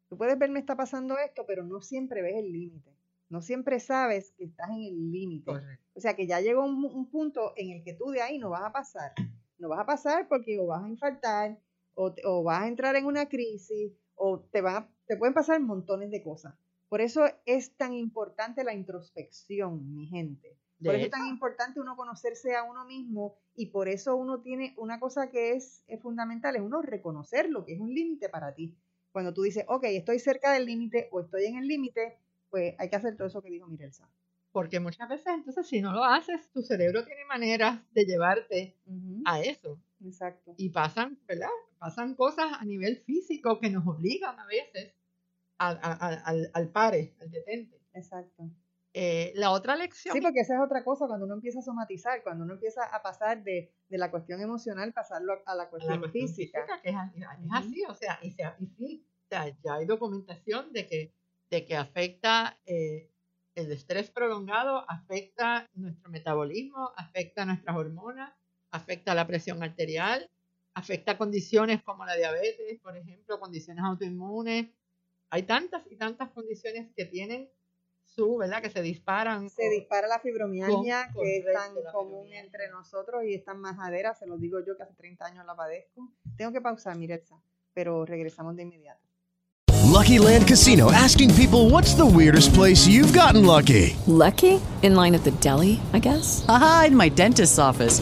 tú puedes ver, me está pasando esto, pero no siempre ves el límite. No siempre sabes que estás en el límite. O sea que ya llegó un, punto en el que tú de ahí no vas a pasar. No vas a pasar porque o vas a infartar, o, o vas a entrar en una crisis, o te, va, te pueden pasar montones de cosas. Por eso es tan importante la introspección, mi gente. Por eso es tan importante uno conocerse a uno mismo y por eso uno tiene una cosa que es, fundamental, es uno reconocer lo que es un límite para ti. Cuando tú dices, ok, estoy cerca del límite o estoy en el límite, pues hay que hacer todo eso que dijo Mirelsa. Porque muchas veces entonces si no lo haces, tu cerebro tiene maneras de llevarte a eso. Exacto. Y pasan, ¿verdad? Pasan cosas a nivel físico que nos obligan a veces al, al, pare, al detente. Exacto. Eh, la otra lección. Sí, porque esa es otra cosa, cuando uno empieza a somatizar, cuando uno empieza a pasar de, de la cuestión emocional, pasarlo a, la cuestión, física. que es, así, o sea, y, sea, y sí, ya hay documentación de que, de que afecta eh, el estrés prolongado, afecta nuestro metabolismo, afecta nuestras hormonas, afecta la presión arterial, afecta condiciones como la diabetes, por ejemplo, condiciones autoinmunes, hay tantas y tantas condiciones que tienen su, ¿verdad? Que se disparan. Se dispara la fibromialgia, que es tan común entre nosotros y es tan majadera, se lo digo yo que hace 30 años la padezco. Tengo que pausar, Mirelsa, pero regresamos de inmediato. Lucky Land Casino, asking people what's the weirdest place you've gotten lucky? Lucky? In line at the deli, I guess? Aha, in my dentist's office.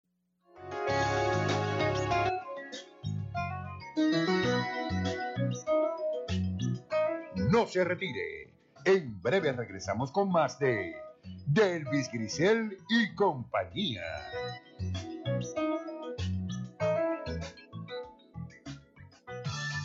No se retire. En breve regresamos con más de Delvis Grisel y compañía.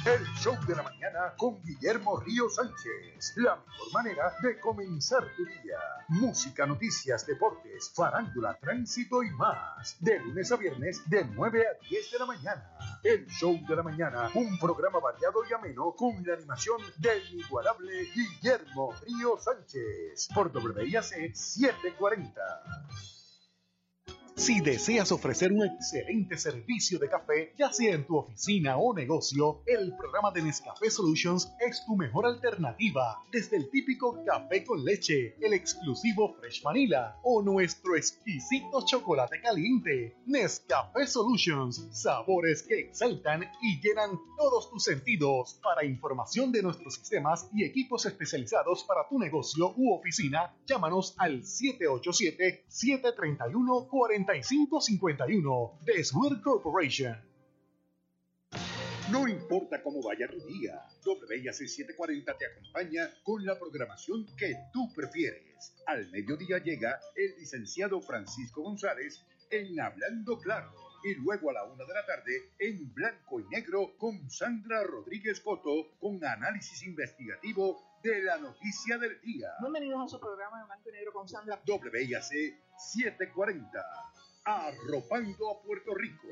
El show de la mañana con Guillermo Río Sánchez. La mejor manera de comenzar tu día. Música, noticias, deportes, farándula, tránsito y más. De lunes a viernes de 9 a 10 de la mañana. El show de la mañana, un programa variado y ameno con la animación del inigualable Guillermo Río Sánchez. Por WIAC 740. Si deseas ofrecer un excelente servicio de café, ya sea en tu oficina o negocio, el programa de Nescafé Solutions es tu mejor alternativa. Desde el típico café con leche, el exclusivo Fresh Vanilla o nuestro exquisito chocolate caliente. Nescafé Solutions, sabores que exaltan y llenan todos tus sentidos. Para información de nuestros sistemas y equipos especializados para tu negocio u oficina, llámanos al 787 731 40 4551 de Swear Corporation. No importa cómo vaya tu día, WIAC 740 te acompaña con la programación que tú prefieres. Al mediodía llega el licenciado Francisco González en Hablando Claro y luego a la una de la tarde en Blanco y Negro con Sandra Rodríguez Coto con análisis investigativo de la noticia del día. Bienvenidos a su programa de Blanco y Negro con Sandra. WIAC 740, arropando a Puerto Rico.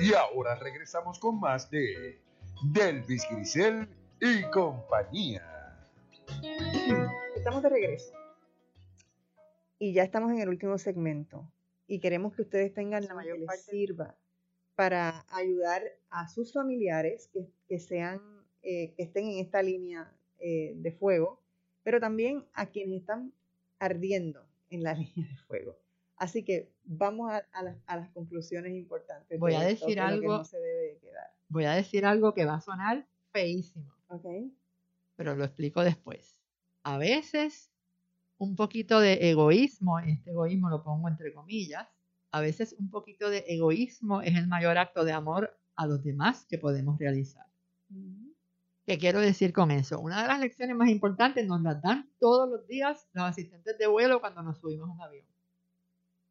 Y ahora regresamos con más de Delvis Grisel y compañía. Estamos de regreso. Y ya estamos en el último segmento. Y queremos que ustedes tengan la mayor parte sirva para ayudar a sus familiares que, que sean, eh, que estén en esta línea eh, de fuego, pero también a quienes están ardiendo en la línea de fuego. Así que vamos a, a, las, a las, conclusiones importantes. Voy a decir algo. No se debe quedar. Voy a decir algo que va a sonar feísimo. Okay. Pero lo explico después. A veces un poquito de egoísmo, este egoísmo lo pongo entre comillas, a veces un poquito de egoísmo es el mayor acto de amor a los demás que podemos realizar. ¿Qué quiero decir con eso? Una de las lecciones más importantes nos las dan todos los días los asistentes de vuelo cuando nos subimos a un avión.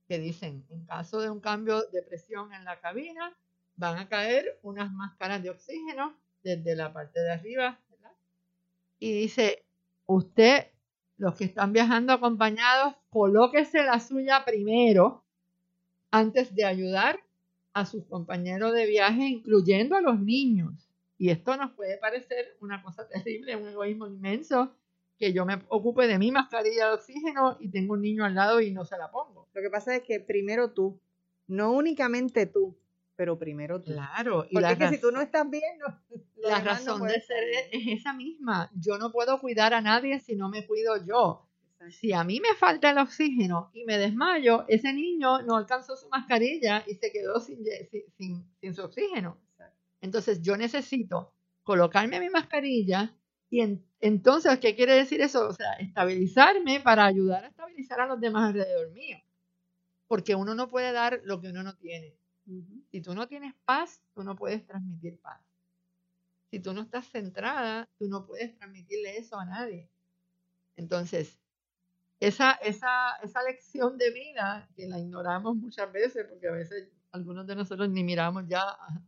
Que dicen, en caso de un cambio de presión en la cabina, van a caer unas máscaras de oxígeno desde la parte de arriba. ¿verdad? Y dice, usted, los que están viajando acompañados, colóquese la suya primero antes de ayudar a sus compañeros de viaje, incluyendo a los niños. Y esto nos puede parecer una cosa terrible, un egoísmo inmenso, que yo me ocupe de mi mascarilla de oxígeno y tengo un niño al lado y no se la pongo. Lo que pasa es que primero tú, no únicamente tú, pero primero tú. Claro, y Porque es que si tú no estás bien, no, la razón no de ser es esa misma. Yo no puedo cuidar a nadie si no me cuido yo. Si a mí me falta el oxígeno y me desmayo, ese niño no alcanzó su mascarilla y se quedó sin, sin, sin su oxígeno. Entonces yo necesito colocarme mi mascarilla y en, entonces, ¿qué quiere decir eso? O sea, estabilizarme para ayudar a estabilizar a los demás alrededor mío. Porque uno no puede dar lo que uno no tiene. Si tú no tienes paz, tú no puedes transmitir paz. Si tú no estás centrada, tú no puedes transmitirle eso a nadie. Entonces, esa, esa, esa lección de vida que la ignoramos muchas veces, porque a veces algunos de nosotros ni miramos ya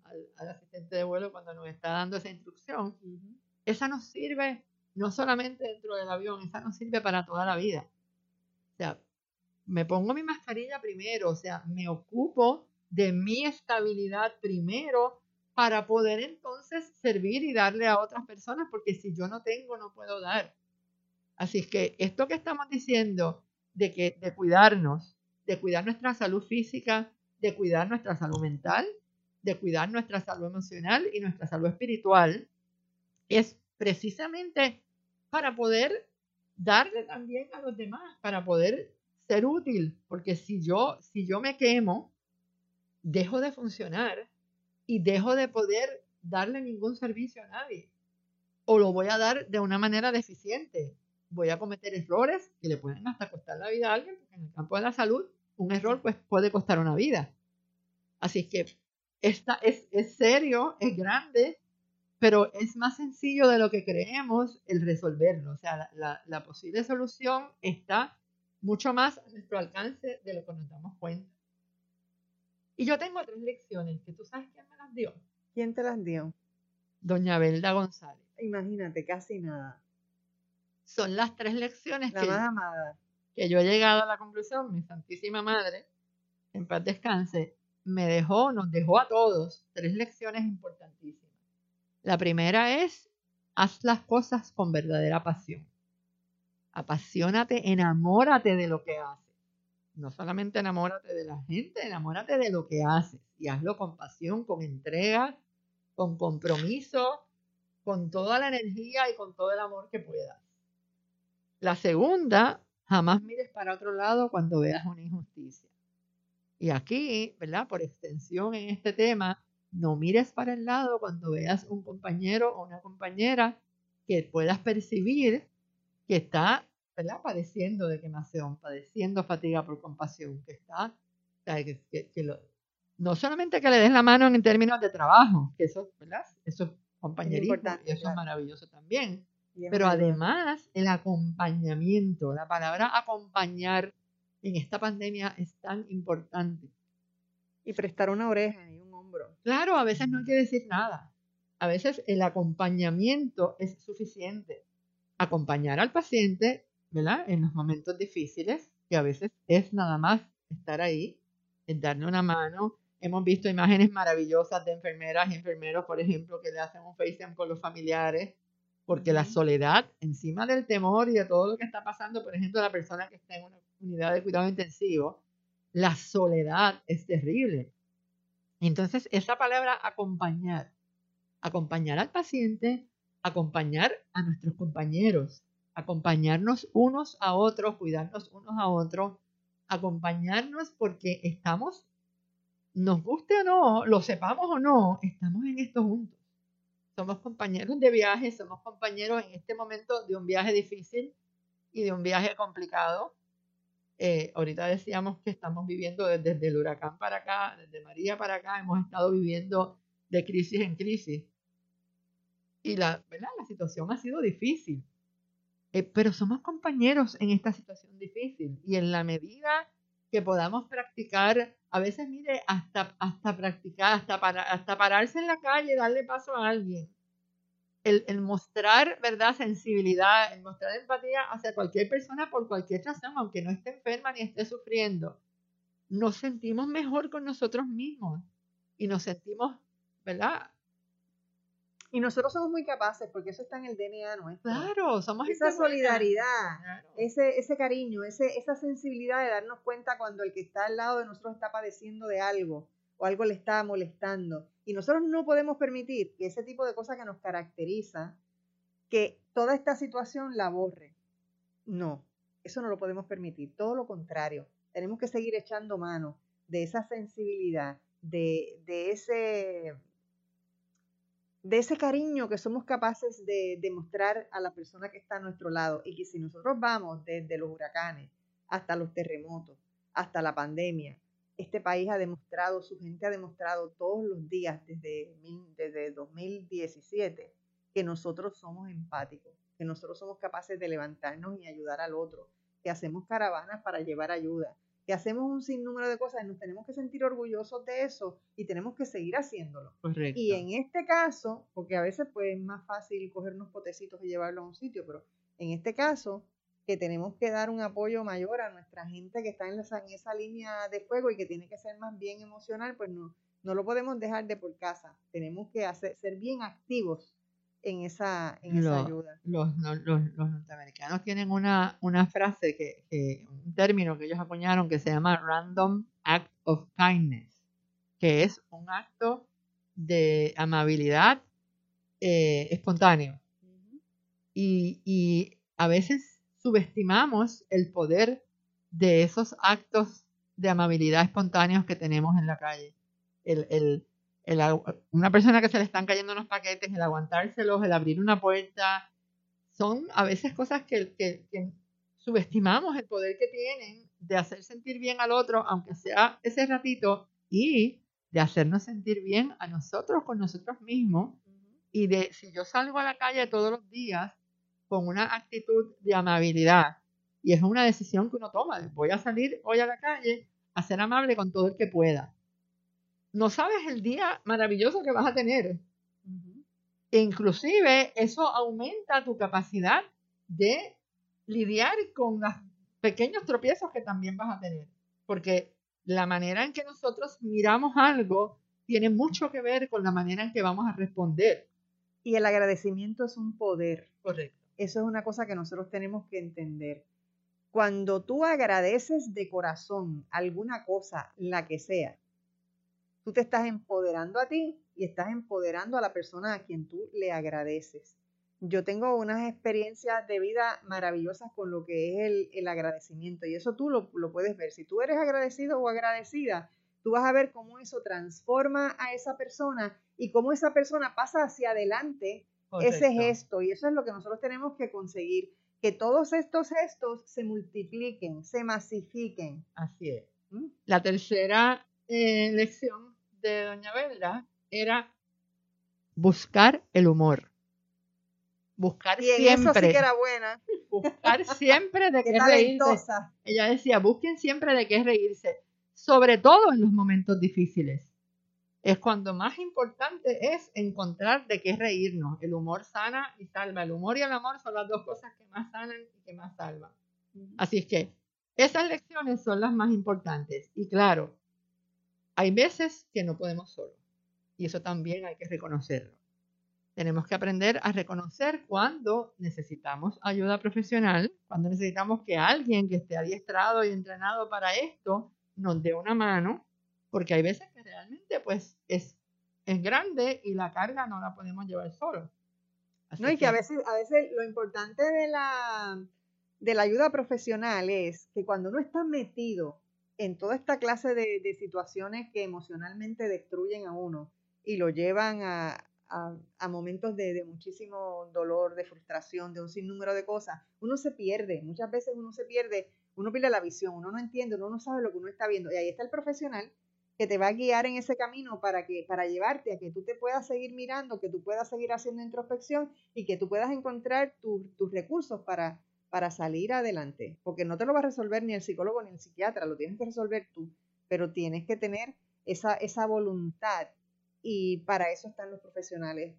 al, asistente de vuelo cuando nos está dando esa instrucción, esa nos sirve no solamente dentro del avión, esa nos sirve para toda la vida. O sea, me pongo mi mascarilla primero, o sea, me ocupo de mi estabilidad primero para poder entonces servir y darle a otras personas, porque si yo no tengo, no puedo dar. Así es que esto que estamos diciendo de que de cuidarnos, de cuidar nuestra salud física, de cuidar nuestra salud mental, de cuidar nuestra salud emocional y nuestra salud espiritual, es precisamente para poder darle también a los demás, para poder ser útil, porque si yo si yo me quemo, dejo de funcionar y dejo de poder darle ningún servicio a nadie. O lo voy a dar de una manera deficiente voy a cometer errores que le pueden hasta costar la vida a alguien, porque en el campo de la salud un error pues puede costar una vida. Así que esta es, es serio, es grande, pero es más sencillo de lo que creemos el resolverlo. O sea, la, la, posible solución está mucho más a nuestro alcance de lo que nos damos cuenta. Y yo tengo tres lecciones que tú sabes quién me las dio. ¿Quién te las dio? Doña Belda González. Imagínate, casi nada son las tres lecciones la que, más amada. que yo he llegado a la conclusión, mi Santísima Madre, en paz descanse, me dejó, nos dejó a todos tres lecciones importantísimas. La primera es, haz las cosas con verdadera pasión. Apasionate, enamórate de lo que haces. No solamente enamórate de la gente, enamórate de lo que haces y hazlo con pasión, con entrega, con compromiso, con toda la energía y con todo el amor que puedas. La segunda, jamás mires para otro lado cuando veas una injusticia. Y aquí, ¿verdad? Por extensión en este tema, no mires para el lado cuando veas un compañero o una compañera que puedas percibir que está, ¿verdad? Padeciendo de quemación, padeciendo fatiga por compasión, que está, no solamente que le des la mano en términos de trabajo, que eso, ¿verdad? Eso es compañerismo y eso es maravilloso también, pero además, el acompañamiento, la palabra acompañar en esta pandemia es tan importante. Y prestar una oreja y un hombro. Claro, a veces no hay que decir nada. A veces el acompañamiento es suficiente. Acompañar al paciente, ¿verdad? En los momentos difíciles, que a veces es nada más estar ahí, es darle una mano. Hemos visto imágenes maravillosas de enfermeras y enfermeros, por ejemplo, que le hacen un FaceTime con los familiares porque la soledad, encima del temor y de todo lo que está pasando, por ejemplo, la persona que está en una unidad de cuidado intensivo, la soledad es terrible. Entonces, esa palabra acompañar, acompañar al paciente, acompañar a nuestros compañeros, acompañarnos unos a otros, cuidarnos unos a otros, acompañarnos porque estamos, nos guste o no, lo sepamos o no, estamos en esto juntos. Somos compañeros de viaje, somos compañeros en este momento de un viaje difícil y de un viaje complicado. Eh, ahorita decíamos que estamos viviendo desde, el huracán para acá, desde María para acá, hemos estado viviendo de crisis en crisis. Y la, ¿verdad? la situación ha sido difícil. Eh, pero somos compañeros en esta situación difícil y en la medida que podamos practicar, a veces, mire, hasta, hasta practicar, hasta, para, hasta pararse en la calle, darle paso a alguien. El, el, mostrar, ¿verdad?, sensibilidad, el mostrar empatía hacia cualquier persona por cualquier razón, aunque no esté enferma ni esté sufriendo. Nos sentimos mejor con nosotros mismos y nos sentimos, ¿verdad?, y nosotros somos muy capaces, porque eso está en el DNA nuestro. Claro, somos Esa solidaridad, claro. ese, ese cariño, ese, esa sensibilidad de darnos cuenta cuando el que está al lado de nosotros está padeciendo de algo o algo le está molestando. Y nosotros no podemos permitir que ese tipo de cosas que nos caracteriza, que toda esta situación la borre. No, eso no lo podemos permitir. Todo lo contrario, tenemos que seguir echando mano de esa sensibilidad, de, de ese de ese cariño que somos capaces de demostrar a la persona que está a nuestro lado y que si nosotros vamos desde los huracanes hasta los terremotos, hasta la pandemia, este país ha demostrado, su gente ha demostrado todos los días desde, desde 2017 que nosotros somos empáticos, que nosotros somos capaces de levantarnos y ayudar al otro, que hacemos caravanas para llevar ayuda, que hacemos un sinnúmero de cosas, nos tenemos que sentir orgullosos de eso y tenemos que seguir haciéndolo. Correcto. Y en este caso, porque a veces pues es más fácil coger unos potecitos y llevarlos a un sitio, pero en este caso que tenemos que dar un apoyo mayor a nuestra gente que está en, esa, en esa línea de fuego y que tiene que ser más bien emocional, pues no, no lo podemos dejar de por casa. Tenemos que hacer, ser bien activos en esa, en esa ayuda. Los, los, los- norteamericanos tienen una, una frase, que, que- un término que ellos acuñaron que se llama Random Act of Kindness, que es un acto de amabilidad eh, espontáneo. Y, y a veces subestimamos el poder de esos actos de amabilidad espontáneos que tenemos en la calle. El, el- el una persona que se le están cayendo unos paquetes, el aguantárselos, el abrir una puerta, son a veces cosas que, subestimamos el poder que tienen de hacer sentir bien al otro, aunque sea ese ratito, y de hacernos sentir bien a nosotros con nosotros mismos. Y de si yo salgo a la calle todos los días con una actitud de amabilidad, y es una decisión que uno toma, voy a salir hoy a la calle a ser amable con todo el que pueda. No sabes el día maravilloso que vas a tener. E inclusive eso aumenta tu capacidad de lidiar con los pequeños tropiezos que también vas a tener. Porque la manera en que nosotros miramos algo tiene mucho que ver con la manera en que vamos a responder. Y el agradecimiento es un poder. Correcto. Eso es una cosa que nosotros tenemos que entender. Cuando tú agradeces de corazón alguna cosa, la que sea, tú te estás empoderando a ti y estás empoderando a la persona a quien tú le agradeces. Yo tengo unas experiencias de vida maravillosas con lo que es el, el agradecimiento y eso tú lo, lo puedes ver. Si tú eres agradecido o agradecida, tú vas a ver cómo eso transforma a esa persona y cómo esa persona pasa hacia adelante ese gesto. Y eso es lo que nosotros tenemos que conseguir, que todos estos gestos se multipliquen, se masifiquen. Así es. ¿Mm? La tercera eh, lección de Doña Belda era buscar el humor. Buscar Y en siempre. eso sí que era buena. Buscar siempre de Qué qué reírse. Ella decía, busquen siempre de qué reírse, sobre todo en los momentos difíciles. Es cuando más importante es encontrar de qué reírnos. El humor sana y salva. El humor y el amor son las dos cosas que más sanan y que más salvan. Así es que esas lecciones son las más importantes. Y claro, hay veces que no podemos solos. Y eso también hay que reconocerlo. Tenemos que aprender a reconocer cuando necesitamos ayuda profesional, cuando necesitamos que alguien que esté adiestrado y entrenado para esto nos dé una mano, porque hay veces que realmente pues es, es grande y la carga no la podemos llevar solo. no, y que, a veces, a veces lo importante de la, de la ayuda profesional es que cuando uno está metido en toda esta clase de, de situaciones que emocionalmente destruyen a uno y lo llevan a, a, momentos de, muchísimo dolor, de frustración, de un sinnúmero de cosas, uno se pierde, muchas veces uno se pierde, uno pierde la visión, uno no entiende, uno no sabe lo que uno está viendo. Y ahí está el profesional que te va a guiar en ese camino para, que, para llevarte a que tú te puedas seguir mirando, que tú puedas seguir haciendo introspección y que tú puedas encontrar tus recursos para, para salir adelante. Porque no te lo va a resolver ni el psicólogo ni el psiquiatra, lo tienes que resolver tú, pero tienes que tener esa, esa voluntad y para eso están los profesionales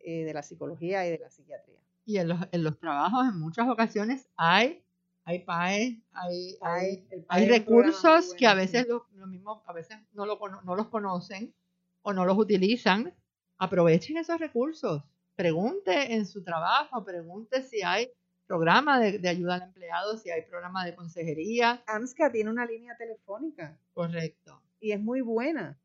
eh, de la psicología y de la psiquiatría. Y en los, en los trabajos en muchas ocasiones hay hay PAE, hay, hay, hay recursos que a veces lo, mismo, a veces no, lo, no los conocen o no los utilizan. Aprovechen esos recursos. Pregunte en su trabajo, pregunte si hay programa de, de, ayuda al empleado, si hay programa de consejería. AMSCA tiene una línea telefónica. Correcto. Y es muy buena.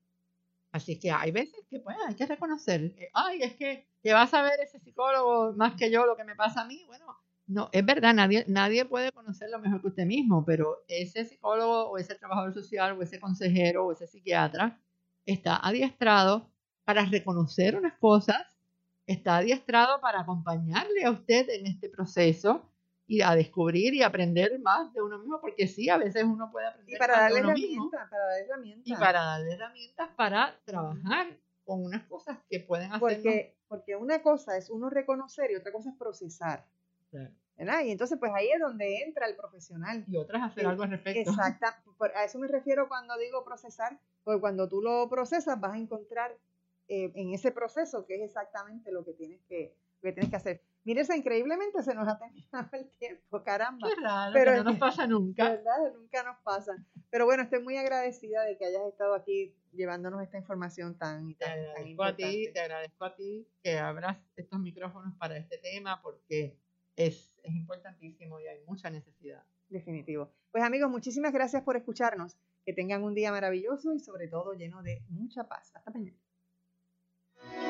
Así que hay veces que pues, hay que reconocer, ay, es que, que va a saber ese psicólogo más que yo lo que me pasa a mí. Bueno, no, es verdad, nadie, nadie puede conocerlo mejor que usted mismo, pero ese psicólogo o ese trabajador social o ese consejero o ese psiquiatra está adiestrado para reconocer unas cosas, está adiestrado para acompañarle a usted en este proceso y a descubrir y aprender más de uno mismo, porque sí, a veces uno puede aprender y para darle herramientas, para darle herramientas. Y para darle herramientas para trabajar con unas cosas que pueden hacer. Porque, porque una cosa es uno reconocer y otra cosa es procesar. Y entonces, pues ahí es donde entra el profesional. Y otras hacer algo al respecto. Exacto. A eso me refiero cuando digo procesar, porque cuando tú lo procesas vas a encontrar eh, en ese proceso que es exactamente lo que tienes que, que tienes que hacer. Mire, increíblemente se nos ha terminado el tiempo, caramba. Qué raro, pero no nos pasa nunca. ¿Verdad? Nunca nos pasa. Pero bueno, estoy muy agradecida de que hayas estado aquí llevándonos esta información tan, te agradezco A ti, te agradezco a ti que abras estos micrófonos para este tema porque es, es importantísimo y hay mucha necesidad. Definitivo. Pues amigos, muchísimas gracias por escucharnos. Que tengan un día maravilloso y sobre todo lleno de mucha paz. Hasta mañana.